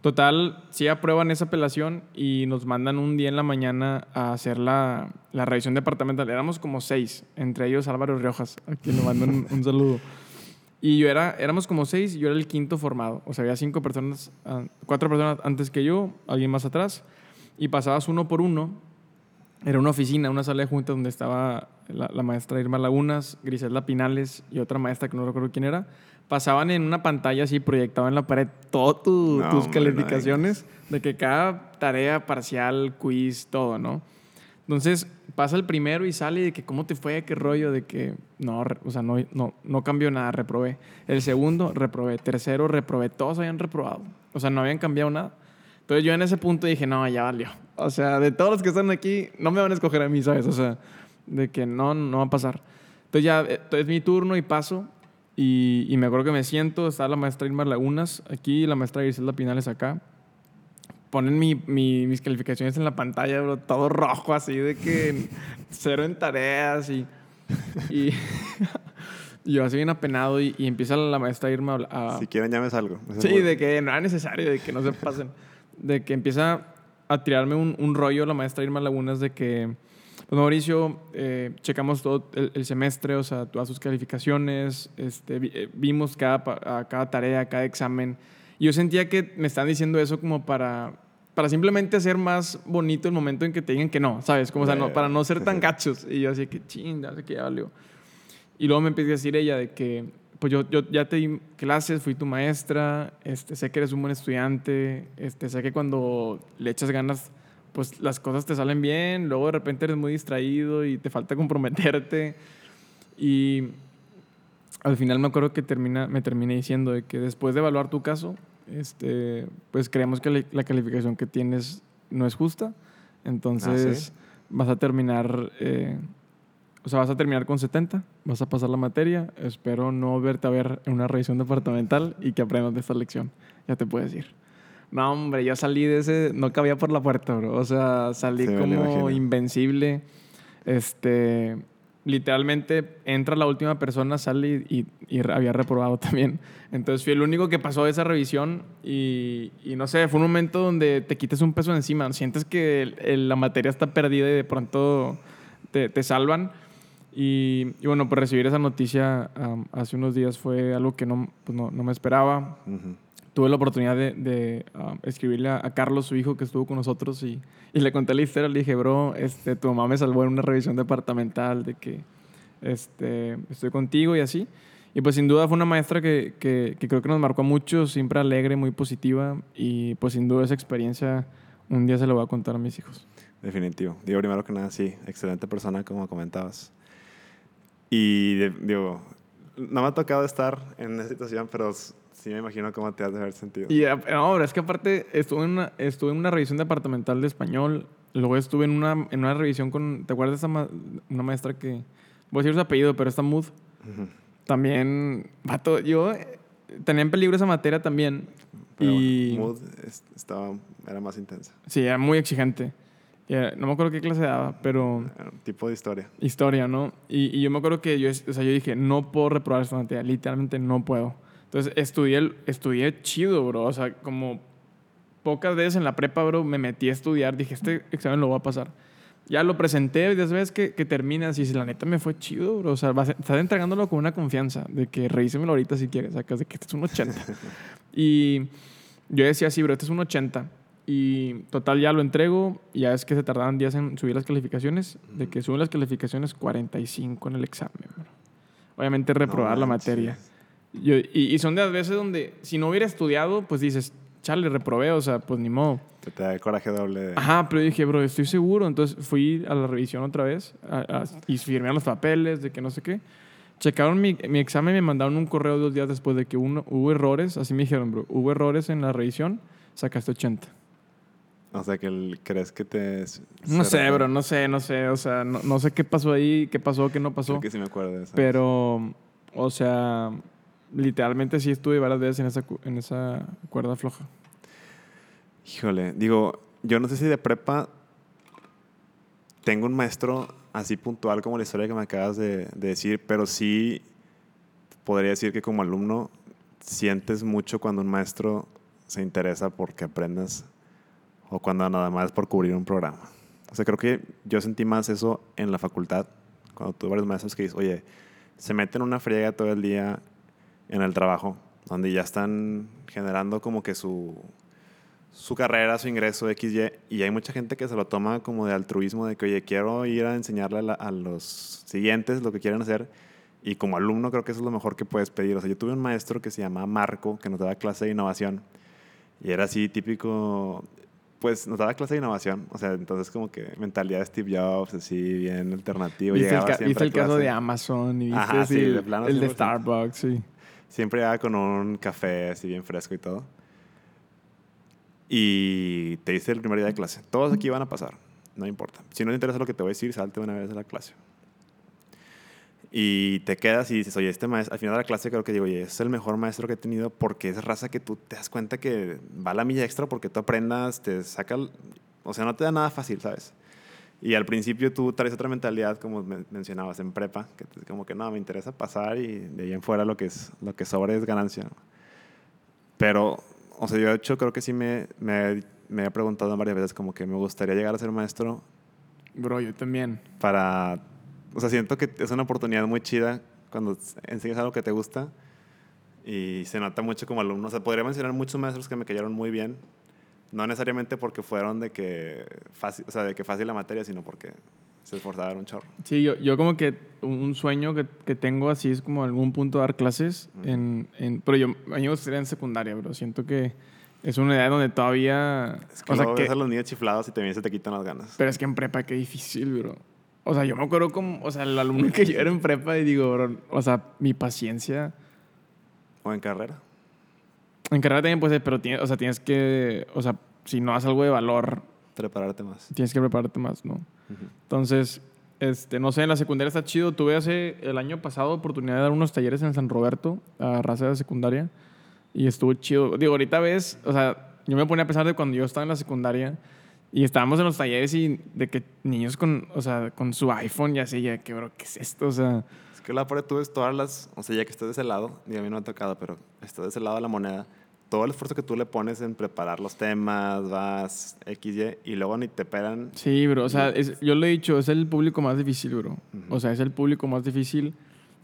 Total, sí aprueban esa apelación y nos mandan un día en la mañana a hacer la, la revisión departamental. Éramos como seis, entre ellos Álvaro Riojas, a quien le mando un, un saludo. Y yo era, éramos como seis y yo era el quinto formado. O sea, había cinco personas, ah, cuatro personas antes que yo, alguien más atrás. Y pasabas uno por uno. Era una oficina, una sala de juntas donde estaba la, la maestra Irma Lagunas, Griselda Pinales y otra maestra que no recuerdo quién era. Pasaban en una pantalla así, proyectado en la pared, todas tu- No, tus hombre, no calificaciones, de que cada tarea, parcial, quiz, todo, ¿no? Entonces pasa el primero y sale de que cómo te fue, qué rollo, de que no, o sea, no, no, no cambió nada, reprobé. El segundo, reprobé. Tercero, reprobé. Todos habían reprobado. O sea, no habían cambiado nada. Entonces yo en ese punto dije, no, ya valió. O sea, de todos los que están aquí, no me van a escoger a mí, ¿sabes? O sea, de que no, no va a pasar. Entonces ya eh, es mi turno y paso. Y, y me acuerdo que me siento, está la maestra Irma Lagunas aquí, la maestra Griselda Pinales acá. Ponen mi, mi- mis calificaciones en la pantalla, bro, todo rojo así, de que cero en tareas y... y yo así bien apenado y, y empieza la maestra Irma a hablar- a, Si quieren, ya me salgo. Ese Sí, de que no era necesario, de que no se pasen. De que empieza a tirarme un, un rollo la maestra Irma Lagunas de que, pues Mauricio, eh, checamos todo el, el semestre, o sea, todas sus calificaciones, este, eh, vimos cada, cada tarea, cada examen. Y yo sentía que me están diciendo eso como para, para simplemente hacer más bonito el momento en que te digan que no, ¿sabes? Como, o sea, no, para no ser tan gachos. Y yo así que, ching, ya sé que ya valió. Y luego me empecé a decir ella de que, pues yo, yo ya te di clases, fui tu maestra, este, sé que eres un buen estudiante, este, sé que cuando le echas ganas, pues las cosas te salen bien, luego de repente eres muy distraído y te falta comprometerte. Y al final me acuerdo que termina, me terminé diciendo de que después de evaluar tu caso, este, pues creemos que la, la calificación que tienes no es justa. Entonces vas a terminar, eh, o sea, vas a terminar con 70, vas a pasar la materia. Espero no verte a ver en una revisión departamental y que aprendas de esta lección. Ya te puedes ir. No, hombre, yo salí de ese, no cabía por la puerta, bro. O sea, salí Sí, como invencible. Este, literalmente entra la última persona, sale y, y- y había reprobado también. Entonces fui el único que pasó esa revisión y, y no sé, fue un momento donde te quitas un peso encima. Sientes que el- el- la materia está perdida y de pronto te, te salvan. Y, bueno, pues recibir esa noticia am, hace unos días fue algo que no, pues no, no me esperaba Ujú. Tuve la oportunidad de, de, um, escribirle a, a Carlos, su hijo, que estuvo con nosotros, y, y le conté la historia. Le dije, bro, este, tu mamá me salvó en una revisión departamental de que este, estoy contigo y así. Y pues sin duda fue una maestra que, que, que creo que nos marcó mucho, siempre alegre, muy positiva. Y pues sin duda esa experiencia un día se la voy a contar a mis hijos. Definitivo. Digo, primero que nada, sí, excelente persona, como comentabas. Y digo, no me ha tocado estar en esa situación, pero sí me imagino cómo te has de haber sentido. Y eh, no, pero es que aparte estuve en una, estuve en una revisión departamental de español, luego estuve en una, en una revisión con, ¿te acuerdas de esa ma- una maestra que, voy a decir su apellido, pero está Mood? Ujú. También, vato, yo eh, tenía en peligro esa materia también. Pero y Mood es- estaba, era más intensa. sí, era muy exigente. Era- no me acuerdo qué clase daba, pero Era un tipo de historia. historia, ¿no? Y, y yo me acuerdo que yo, o sea, yo dije, no puedo reprobar esta materia, literalmente no puedo. Entonces estudié, estudié chido, bro. O sea, como pocas veces en la prepa, bro, me metí a estudiar. Dije, este examen lo voy a pasar. Ya lo presenté, y después que, que terminas y si la neta me fue chido, bro. O sea, vas, estás entregándolo con una confianza de que revísemelo ahorita si quieres, sacas de que este es un 80. y yo decía, sí, bro, este es un 80. Y total, ya lo entrego. Y ya es que se tardaban días en subir las calificaciones. De que suben las calificaciones 45 en el examen, bro. Obviamente reprobar No la manches. materia. Yo- y, y son de las veces donde si no hubiera estudiado, pues dices, chale, reprobé, o sea, pues ni modo. Te, te da el coraje doble de... Ajá, pero dije, bro, estoy seguro. Entonces fui a la revisión otra vez a- a- y firmé los papeles de que no sé qué. Checaron mi, mi examen y me mandaron un correo dos días después de que uno, hubo errores. Así me dijeron, bro, hubo errores en la revisión, sacaste 80. O sea, que el- crees que te... No sé, refiere- bro, no sé, no sé. O sea, no, no sé qué pasó ahí, qué pasó, qué no pasó. Creo que sí me acuerdo de eso. Pero, o sea, literalmente sí estuve varias veces en esa, en esa cuerda floja. Híjole, digo, yo no sé si de prepa tengo un maestro así puntual como la historia que me acabas de, de decir, pero sí podría decir que como alumno sientes mucho cuando un maestro se interesa porque aprendas o cuando nada más por cubrir un programa. O sea, creo que yo sentí más eso en la facultad, cuando tuve varios maestros que dicen, oye, se meten una friega todo el día en el trabajo, donde ya están generando como que su, su carrera, su ingreso, XY, y hay mucha gente que se lo toma como de altruismo, de que, oye, quiero ir a enseñarle a, la- a los siguientes lo que quieren hacer, y como alumno creo que eso es lo mejor que puedes pedir. O sea, yo tuve un maestro que se llamaba Marco, que nos daba clase de innovación, y era así típico, pues nos daba clase de innovación, o sea, entonces como que mentalidad de Steve Jobs, así bien alternativo. ¿Viste el, ca- viste el caso de Amazon y viste Ajá, sí, el, de plano el de 100%. Starbucks, sí. Siempre llegaba con un café así bien fresco y todo. Y te dice el primer día de clase, todos aquí van a pasar, no importa. Si no te interesa lo que te voy a decir, salte una vez de la clase. Y te quedas y dices, oye, este maestro, al final de la clase creo que digo, oye, es el mejor maestro que he tenido porque es raza que tú te das cuenta que va a la milla extra porque tú aprendas, te saca, o sea, no te da nada fácil, ¿sabes? Y al principio tú traes otra mentalidad, como men- mencionabas, en prepa, que te- como que no, me interesa pasar y de ahí en fuera lo que, es, lo que sobra es ganancia. ¿no? Pero, o sea, yo de hecho creo que sí me, me, me he preguntado varias veces como que me gustaría llegar a ser maestro Bro, yo también. para, o sea, siento que es una oportunidad muy chida cuando enseñas algo que te gusta y se nota mucho como alumno. O sea, podría mencionar muchos maestros que me cayeron muy bien, no necesariamente porque fueron de que fácil, o sea, de que fácil la materia, sino porque se esforzaron un chorro. Sí, yo, yo como que un sueño que, que tengo así es como algún punto dar clases. en, en, pero yo, a mí me gustaría en secundaria, bro. Siento que es una edad donde todavía... Es que o sea, que- ves a los niños chiflados y también se te quitan las ganas. pero es que en prepa qué difícil, bro. O sea, yo me acuerdo como... O sea, el alumno que yo era en prepa y digo, bro, o sea, mi paciencia... O en carrera. En carrera también puede ser, pero tienes, o sea, tienes que... O sea, si no haces algo de valor, Prepararte más. tienes que prepararte más, ¿no? Ujú. Entonces, este, no sé, en la secundaria está chido. Tuve hace el año pasado oportunidad de dar unos talleres en San Roberto a raza de secundaria y estuvo chido. Digo, ahorita ves, o sea, yo me ponía a pensar de cuando yo estaba en la secundaria y estábamos en los talleres y de que niños con, o sea, con su iPhone y así, ya que, bro, ¿qué es esto? O sea, que la por tú ves todas las, o sea, ya que estás de ese lado, digo, a mí no me ha tocado, pero estás de ese lado de la moneda, todo el esfuerzo que tú le pones en preparar los temas, vas X, Y, y luego ni te pelan. sí, bro, o sea, es- yo lo he dicho, es el público más difícil, bro. Ujú. O sea, es el público más difícil.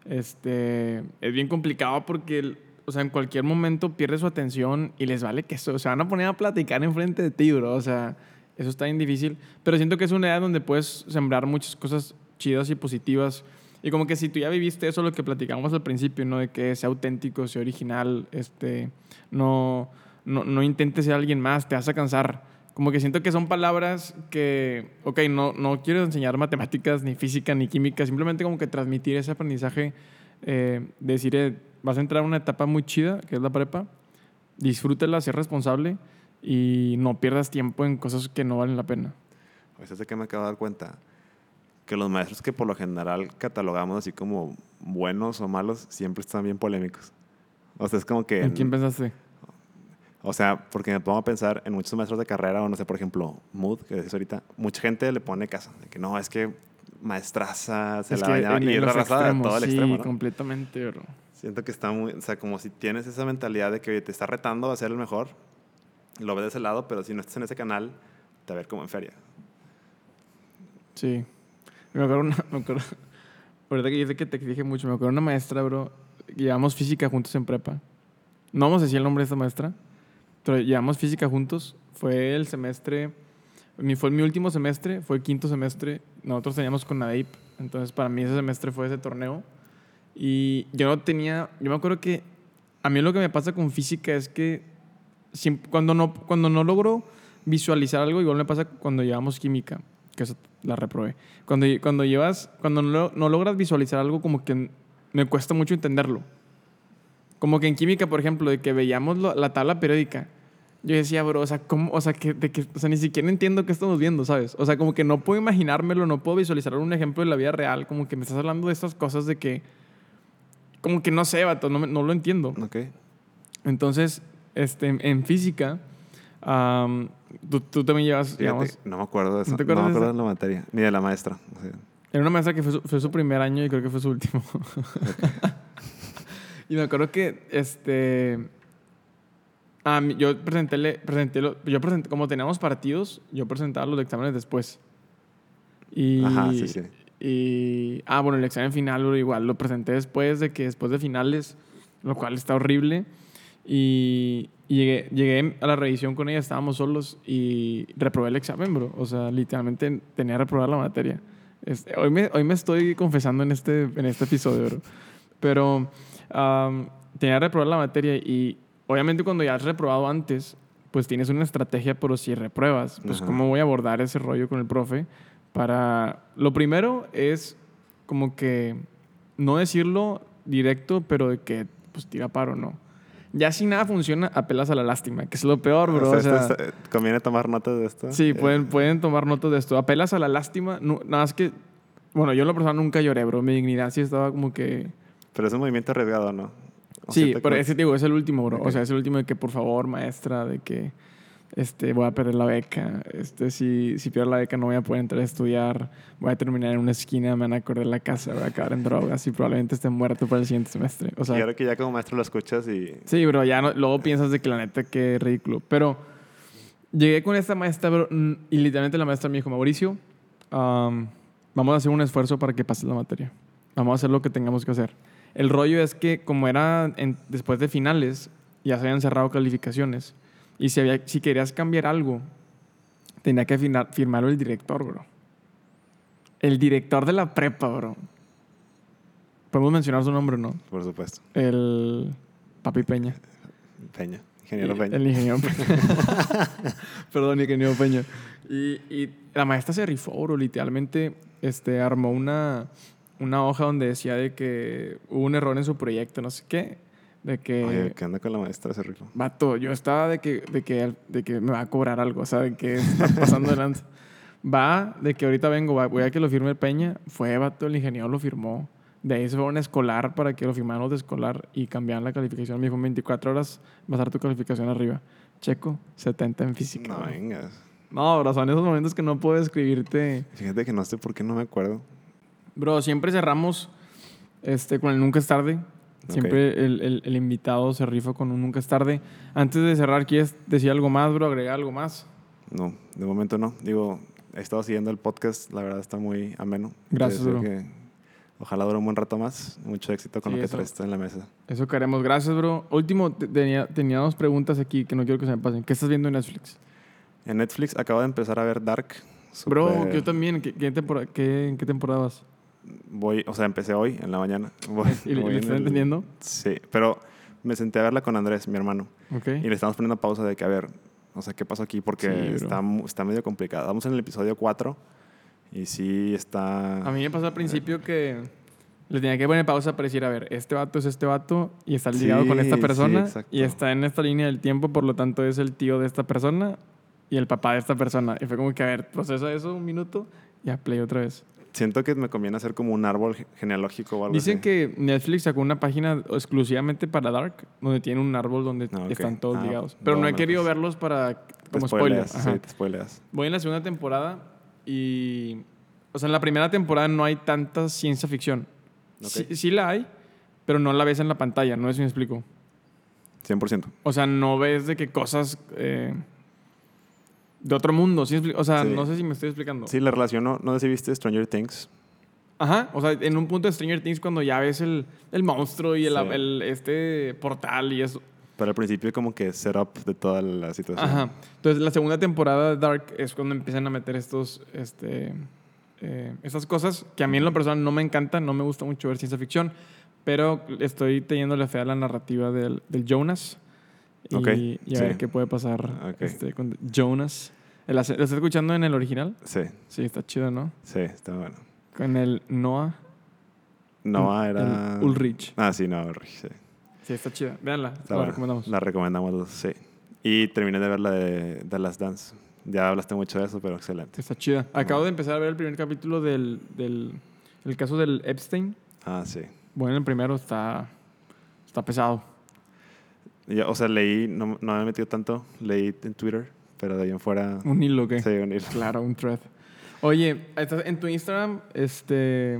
Este, es bien complicado porque, o sea, en cualquier momento pierde su atención y les vale que eso. Se van a poner a platicar enfrente de ti, bro. O sea, eso está bien difícil. Pero siento que es una edad donde puedes sembrar muchas cosas chidas y positivas. Y como que si tú ya viviste eso, lo que platicamos al principio, ¿no? De que sea auténtico, sea original, este, no, no, no intentes ser alguien más, te vas a cansar. Como que siento que son palabras que, ok, no, no quiero enseñar matemáticas, ni física, ni química, simplemente como que transmitir ese aprendizaje, eh, decir, eh, vas a entrar a una etapa muy chida, que es la prepa, disfrútela, sé responsable y no pierdas tiempo en cosas que no valen la pena. Pues es de que me acabo de dar cuenta que los maestros que por lo general catalogamos así como buenos o malos siempre están bien polémicos. O sea, es como que... ¿En quién pensaste? O sea, porque me pongo a pensar en muchos maestros de carrera, o no sé, por ejemplo, Mood, que es ahorita, mucha gente le pone caso, de que no, es que maestraza, se es la bañaba, y los raza de todo el sí, extremo, ¿no? completamente, bro. Siento que está muy, o sea, como si tienes esa mentalidad de que oye, te está retando a ser el mejor, lo ves de ese lado, pero si no estás en ese canal, te va a ver como en feria. Sí. Me acuerdo, una, me acuerdo, ahorita que dice que te dije mucho, me acuerdo una maestra, bro, llevamos física juntos en prepa. No vamos a decir el nombre de esta maestra, pero llevamos física juntos. Fue el semestre, mi, fue mi último semestre, fue el quinto semestre. Nosotros teníamos con ADEIP, entonces para mí ese semestre fue ese torneo. Y yo no tenía, yo me acuerdo que a mí lo que me pasa con física es que cuando, no, cuando no logro visualizar algo, igual me pasa cuando llevamos química, que eso la reprobé. Cuando, cuando llevas, cuando no, no logras visualizar algo, como que me cuesta mucho entenderlo. Como que en química, por ejemplo, de que veíamos lo- la tabla periódica, yo decía, bro, o sea, ¿cómo? O sea, que, de que, o sea, ni siquiera entiendo qué estamos viendo, ¿sabes? O sea, como que no puedo imaginármelo, no puedo visualizar un ejemplo de la vida real, como que me estás hablando de estas cosas de que, como que no sé, vato, no, no lo entiendo. ¿Ok? Entonces, este, en, física, am, tú, tú también llevas, digamos, no me acuerdo de eso. ¿No ¿No, te acuerdas me de acuerdo de la materia, ni de la maestra. o sea, era una maestra que fue su, fue su primer año y creo que fue su último. y me acuerdo que, este, a mí- yo presenté, le- presenté, lo- yo presenté, como teníamos partidos, yo presentaba los exámenes después. Y, Ajá, sí, sí. Y, ah, bueno, el examen final igual lo presenté después de que después de finales, lo cual está horrible. Y, y llegué, llegué a la revisión con ella, estábamos solos y reprobé el examen, bro. O sea, literalmente tenía que reprobar la materia. Este, hoy, me, hoy me estoy confesando en este, en este episodio, bro. Pero am, tenía que reprobar la materia y obviamente cuando ya has reprobado antes, pues tienes una estrategia, pero si repruebas, pues Ajá. cómo voy a abordar ese rollo con el profe para... Lo primero es como que no decirlo directo, pero de que pues tira paro, ¿no? Ya si nada funciona, apelas a la lástima, que es lo peor, bro. o o sea, es- conviene tomar notas de esto. Sí, Eh, pueden, pueden tomar notas de esto. Apelas a la lástima. no- nada más que. Bueno, yo en la persona nunca lloré, bro. Mi dignidad sí estaba como que. Pero es un movimiento arriesgado, ¿no? O Sí, pero que- ese digo, es el último, bro. O sea, es el último de que, por favor, maestra, de que este, voy a perder la beca. Este, si, si pierdo la beca, no voy a poder entrar a estudiar. Voy a terminar en una esquina, me van a correr la casa, voy a acabar en drogas y probablemente esté muerto para el siguiente semestre. O sea, y ahora que ya como maestro lo escuchas y... Sí, bro, ya no- luego piensas de que la neta qué ridículo. Pero llegué con esta maestra, bro, y literalmente la maestra me dijo, Mauricio, am, vamos a hacer un esfuerzo para que pases la materia. Vamos a hacer lo que tengamos que hacer. El rollo es que como era en- después de finales, ya se habían cerrado calificaciones. Y si, había, si querías cambiar algo, tenía que firmar, firmarlo el director, bro. El director de la prepa, bro. Podemos mencionar su nombre, ¿no? Por supuesto. El Papi Peña. Peña. Ingeniero Peña. El ingeniero Peña. Perdón, ingeniero Peña. Y, y la maestra se rifó, bro. Literalmente este, armó una, una hoja donde decía de que hubo un error en su proyecto, no sé qué. De que... Oye, ¿qué anda con la maestra ese rico? Vato, yo estaba de que, de que, de que me va a cobrar algo, o sea, de que está pasando delante. Va, de que ahorita vengo, va, voy a que lo firme Peña. Fue, vato, el ingeniero lo firmó. De ahí se fue a un escolar para que lo firmaran los de escolar y cambiaran la calificación. Me dijo, en 24 horas vas a dar tu calificación arriba. Checo, 70 en física. No, bro. vengas. No, bro, son esos momentos que no puedo escribirte. Fíjate que no sé por qué no me acuerdo. Bro, siempre cerramos este, con el Nunca es tarde. Siempre el, el- el invitado se rifa con un Nunca es tarde. Antes de cerrar, ¿quieres decir algo más, bro? ¿Agregar algo más? No, de momento no. Digo, he estado siguiendo el podcast, la verdad está muy ameno. Gracias, bro. que ojalá dure un buen rato más. Mucho éxito con Sí, lo que eso. traes en la mesa. Eso queremos. Gracias, bro. Último, te- tenía, tenía dos preguntas aquí que no quiero que se me pasen. ¿Qué estás viendo en Netflix? En Netflix acabo de empezar a ver Dark. Bro, Súper- que yo también. ¿Qué, qué tempora- qué- ¿En qué temporada vas? Voy, o sea, empecé hoy en la mañana. Voy, ¿Y voy le en el- entendiendo? Sí, pero me senté a verla con Andrés, mi hermano. Ok. Y le estamos poniendo pausa de que, a ver, o sea, ¿qué pasó aquí? Porque Sí, está, está medio complicado. Vamos en el episodio 4 y sí está... A mí me pasó al principio que le tenía que poner pausa para decir, a ver, este vato es este vato y está ligado con esta Sí, persona sí, y está en esta línea del tiempo, por lo tanto es el tío de esta persona y el papá de esta persona. Y fue como que, a ver, procesa eso un minuto y a play otra vez. Siento que me conviene hacer como un árbol ge- genealógico o algo Dicen así. que Netflix sacó una página exclusivamente para Dark, donde tiene un árbol donde Ah, están todos Ah, ligados. Pero no he querido pues, verlos para como spoiler. spoileas, Ajá. Sí, te spoileas. Voy en la segunda temporada y... O sea, en la primera temporada no hay tanta ciencia ficción. Ok. Sí, sí la hay, pero no la ves en la pantalla, no sé si me explico. 100%. O sea, no ves de que cosas eh, de otro mundo. ¿sí? O sea, Sí. no sé si me estoy explicando. Sí, la relaciono. No sé si viste Stranger Things. Ajá, o sea, en un punto de Stranger Things cuando ya ves el, el monstruo y el, Sí. el- este portal y eso. Pero al principio como que setup de toda la situación. Ajá. Entonces, la segunda temporada de Dark es cuando empiezan a meter estos, este, eh, estas cosas que a mí en lo personal no me encantan, no me gusta mucho ver ciencia ficción, pero estoy teniéndole fe a la narrativa del, del Jonas. Y, Ok, y a ver sí. qué puede pasar Ok. este, con Jonas. ¿La, ¿Lo estás escuchando en el original? Sí, Sí, está chido, ¿no? sí, está bueno. Con el Noah. Noah el era... Ulrich. Ah, sí, Noah Ulrich, sí. Sí, está chida. Véanla, Está la buena. recomendamos. La recomendamos, sí. Y terminé de ver la de The Last Dance. Ya hablaste mucho de eso, pero excelente. Está chida. Acabo de empezar a ver el primer capítulo del, del el caso del Epstein. Ah, sí. Bueno, el primero está, está pesado. Yo, o sea, leí, no, no me he metido tanto, leí en Twitter, pero de ahí en fuera... Un hilo, ¿qué? Sí, un hilo. Claro, un thread. Oye, en tu Instagram, este,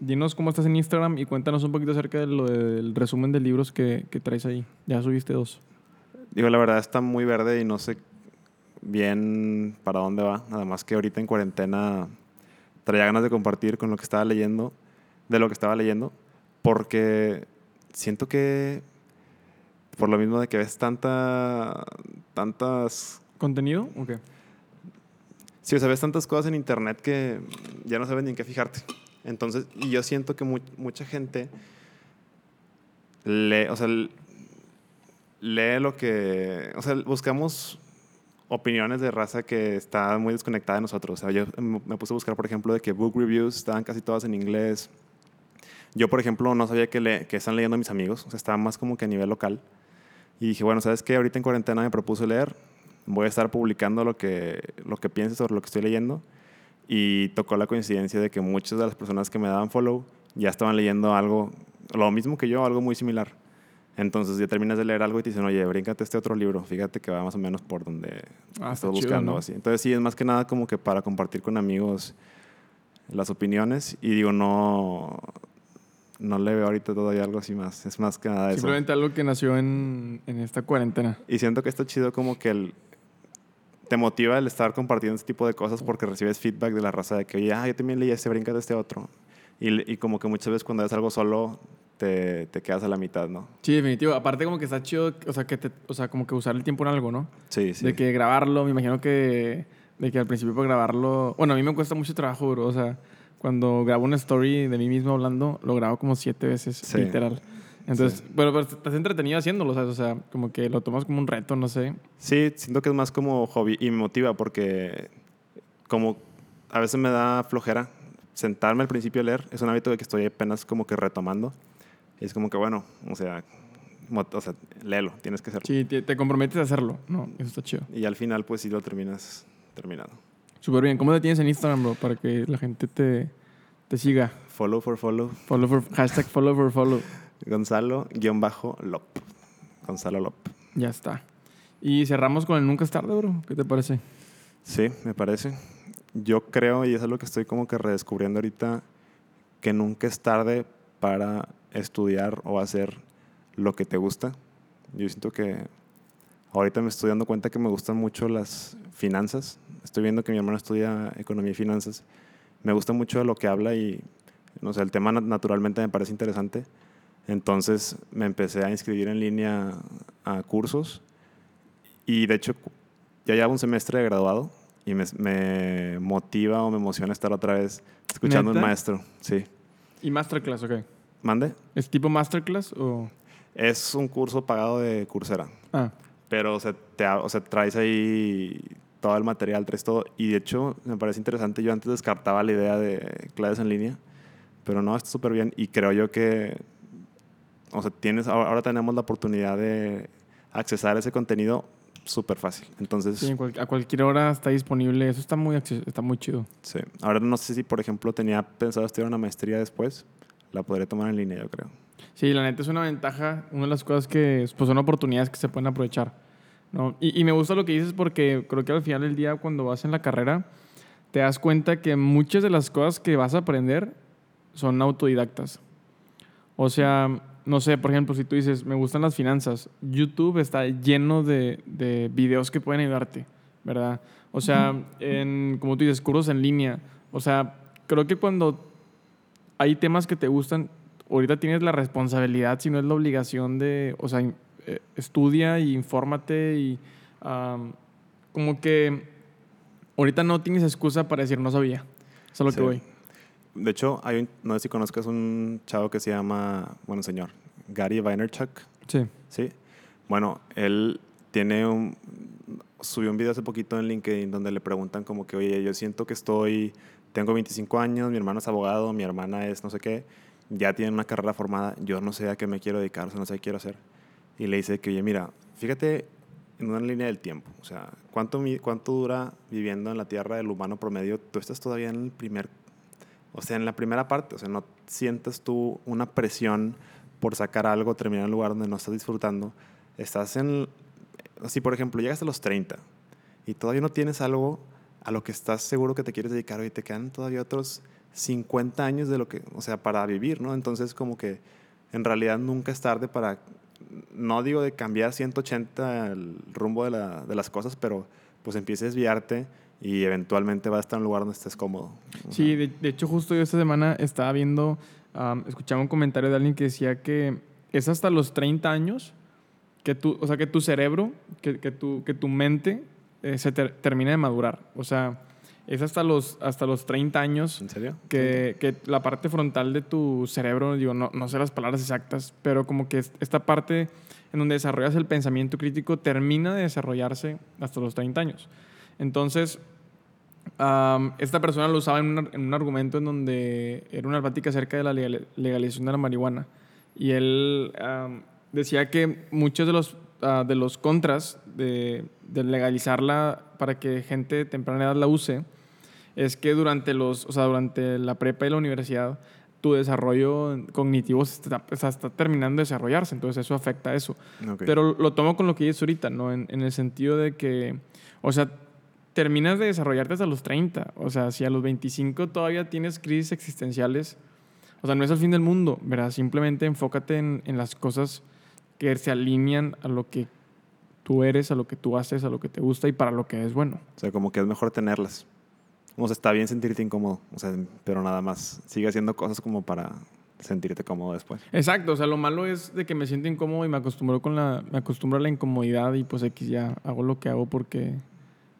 dinos cómo estás en Instagram y cuéntanos un poquito acerca de lo del resumen de libros que, que traes ahí. Ya subiste dos. Digo, la verdad está muy verde y no sé bien para dónde va. Nada más que ahorita en cuarentena traía ganas de compartir con lo que estaba leyendo, de lo que estaba leyendo, porque siento que por lo mismo de que ves tanta, tantas, ¿Contenido? Ok. sí, o sea, ves tantas cosas en internet que ya no sabes ni en qué fijarte. Entonces, y yo siento que mu- mucha gente lee, o sea, lee lo que, o sea, buscamos opiniones de raza que está muy desconectada de nosotros. O sea, yo me puse a buscar, por ejemplo, de que book reviews estaban casi todas en inglés. Yo, por ejemplo, no sabía que, le, que están leyendo mis amigos, o sea, estaba más como que a nivel local. Y dije, bueno, ¿sabes qué? Ahorita en cuarentena me propuse leer, voy a estar publicando lo que, lo que piense sobre lo que estoy leyendo. Y tocó la coincidencia de que muchas de las personas que me daban follow ya estaban leyendo algo, lo mismo que yo, algo muy similar. Entonces ya terminas de leer algo y te dicen, oye, bríncate este otro libro, fíjate que va más o menos por donde Ah, está estás chido, buscando. ¿no? Así. Entonces sí, es más que nada como que para compartir con amigos las opiniones y digo, no, no le veo ahorita todavía algo así más, es más que nada eso. Simplemente algo que nació en, en esta cuarentena. Y siento que está chido como que el, te motiva el estar compartiendo este tipo de cosas porque recibes feedback de la raza de que, oye, ah, yo también leí este, brinca de este otro. Y, y como que muchas veces cuando ves algo solo, te, te quedas a la mitad, ¿no? Sí, definitivo. Aparte como que está chido, o sea, que te, o sea, como que usar el tiempo en algo, ¿no? Sí, sí. De que grabarlo, me imagino que, de que al principio para grabarlo, bueno, a mí me cuesta mucho trabajo, bro, o sea, cuando grabo una story de mí mismo hablando, lo grabo como siete veces, Sí. literal. Entonces, Sí. pero, pero estás entretenido haciéndolo, ¿sabes? O sea, como que lo tomas como un reto, no sé. Sí, siento que es más como hobby y me motiva porque como a veces me da flojera sentarme al principio a leer. Es un hábito que estoy apenas como que retomando. Es como que, bueno, o sea, o sea léelo, tienes que hacerlo. Sí, te, te comprometes a hacerlo. No, eso está chido. Y al final, pues sí lo terminas terminado. Súper bien. ¿Cómo te tienes en Instagram, bro? Para que la gente te, te siga. Follow for follow. Follow for, hashtag follow for follow. Gonzalo, guion bajo, Lop. Gonzalo Lop. Ya está. Y cerramos con el Nunca es tarde, bro. ¿Qué te parece? Sí, me parece. Yo creo, y eso es lo que estoy como que redescubriendo ahorita, que nunca es tarde para estudiar o hacer lo que te gusta. Yo siento que ahorita me estoy dando cuenta que me gustan mucho las finanzas. Estoy viendo que mi hermano estudia economía y finanzas. Me gusta mucho lo que habla y, no sé, el tema na- naturalmente me parece interesante. Entonces me empecé a inscribir en línea a cursos y de hecho ya llevo un semestre de graduado y me, me motiva o me emociona estar otra vez escuchando a un ¿Neta? maestro. Sí. ¿Y Masterclass, ok? ¿Mande? ¿Es tipo Masterclass o...? Es un curso pagado de Coursera, Ah, pero o sea, te, o sea, traes ahí todo el material, traes todo. Y de hecho, me parece interesante. Yo antes descartaba la idea de clases en línea, pero no, está súper bien. Y creo yo que, o sea, tienes, ahora, ahora tenemos la oportunidad de accesar ese contenido súper fácil. Entonces, sí, a cualquier hora está disponible. Eso está muy, está muy chido. Sí. Ahora no sé si, por ejemplo, tenía pensado estudiar una maestría después. La podré tomar en línea, yo creo. Sí, la neta es una ventaja. Una de las cosas que pues, son oportunidades que se pueden aprovechar. ¿No? Y, y me gusta lo que dices porque creo que al final del día, cuando vas en la carrera, te das cuenta que muchas de las cosas que vas a aprender son autodidactas. O sea, no sé, por ejemplo, si tú dices, me gustan las finanzas, YouTube está lleno de, de videos que pueden ayudarte, ¿verdad? O sea, en, como tú dices, cursos en línea. O sea, creo que cuando hay temas que te gustan, ahorita tienes la responsabilidad, si no es la obligación de, o sea, eh, estudia y infórmate y am, como que ahorita no tienes excusa para decir no sabía. Eso es lo Sí. que voy. De hecho, hay un- no sé si conozcas un chavo que se llama, bueno, señor, Gary Vaynerchuk. Sí. Sí. Bueno, él tiene un. Subió un video hace poquito en LinkedIn donde le preguntan, como que, oye, yo siento que estoy. Tengo 25 años, mi hermano es abogado, mi hermana es no sé qué, ya tiene una carrera formada, yo no sé a qué me quiero dedicar, o sea, no sé qué quiero hacer. Y le dice que, oye, mira, fíjate en una línea del tiempo, o sea, ¿cuánto, cuánto dura viviendo en la tierra del humano promedio? Tú estás todavía en el primer o sea, en la primera parte, o sea, no sientas tú una presión por sacar algo, terminar en un lugar donde no estás disfrutando. Estás en, si por ejemplo llegas a los 30 y todavía no tienes algo a lo que estás seguro que te quieres dedicar y te quedan todavía otros 50 años de lo que, o sea, para vivir, ¿no? Entonces como que en realidad nunca es tarde para, no digo de cambiar 180 el rumbo de, la- de las cosas, pero pues empieza a desviarte y eventualmente vas a estar en un lugar donde estés cómodo. Sí, de, de hecho justo yo esta semana estaba viendo, am, escuchaba un comentario de alguien que decía que es hasta los 30 años que tu, o sea, que tu cerebro, que, que, tu, que tu mente eh, se ter- termina de madurar. O sea, es hasta los, hasta los 30 años ¿En serio? que, que la parte frontal de tu cerebro, digo, no, no sé las palabras exactas, pero como que es- esta parte en donde desarrollas el pensamiento crítico termina de desarrollarse hasta los 30 años. Entonces, am, esta persona lo usaba en un, en un argumento en donde era una plática acerca de la legal- legalización de la marihuana. Y él am, decía que muchos de los, ah, de los contras de, de legalizarla para que gente de temprana edad la use es que durante, los, o sea, durante la prepa y la universidad tu desarrollo cognitivo está, o sea, está terminando de desarrollarse, entonces eso afecta a eso. Pero lo tomo con lo que dices ahorita, ¿no? En, en el sentido de que, o sea, terminas de desarrollarte hasta los 30. O sea, si a los 25 todavía tienes crisis existenciales, o sea, no es el fin del mundo, ¿verdad? Simplemente enfócate en, en las cosas que se alinean a lo que tú eres, a lo que tú haces, a lo que te gusta y para lo que es bueno. O sea, como que es mejor tenerlas. O sea, está bien sentirte incómodo, o sea, pero nada más. Sigue haciendo cosas como para sentirte cómodo después. Exacto, o sea, lo malo es de que me siento incómodo y me acostumbro con la me acostumbro a la incomodidad y pues X ya hago lo que hago porque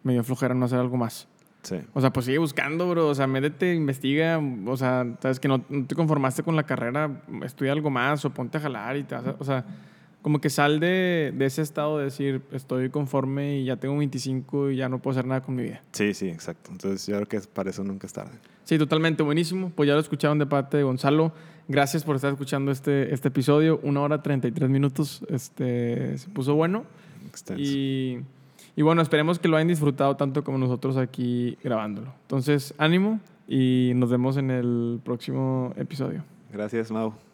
me dio flojera no hacer algo más. Sí. O sea, pues sigue buscando, bro. O sea, métete, investiga. O sea, sabes que no, no te conformaste con la carrera, estudia algo más o ponte a jalar y te vas a- O sea, como que sal de, de ese estado de decir, estoy conforme y ya tengo 25 y ya no puedo hacer nada con mi vida. Sí, sí, exacto. Entonces yo creo que para eso nunca es tarde. Sí, totalmente buenísimo. Pues ya lo escucharon de parte de Gonzalo. Gracias por estar escuchando este, este episodio. Una hora 33 minutos. Este, se puso bueno. Extenso. Y, y bueno, esperemos que lo hayan disfrutado tanto como nosotros aquí grabándolo. Entonces, ánimo y nos vemos en el próximo episodio. Gracias, Mau.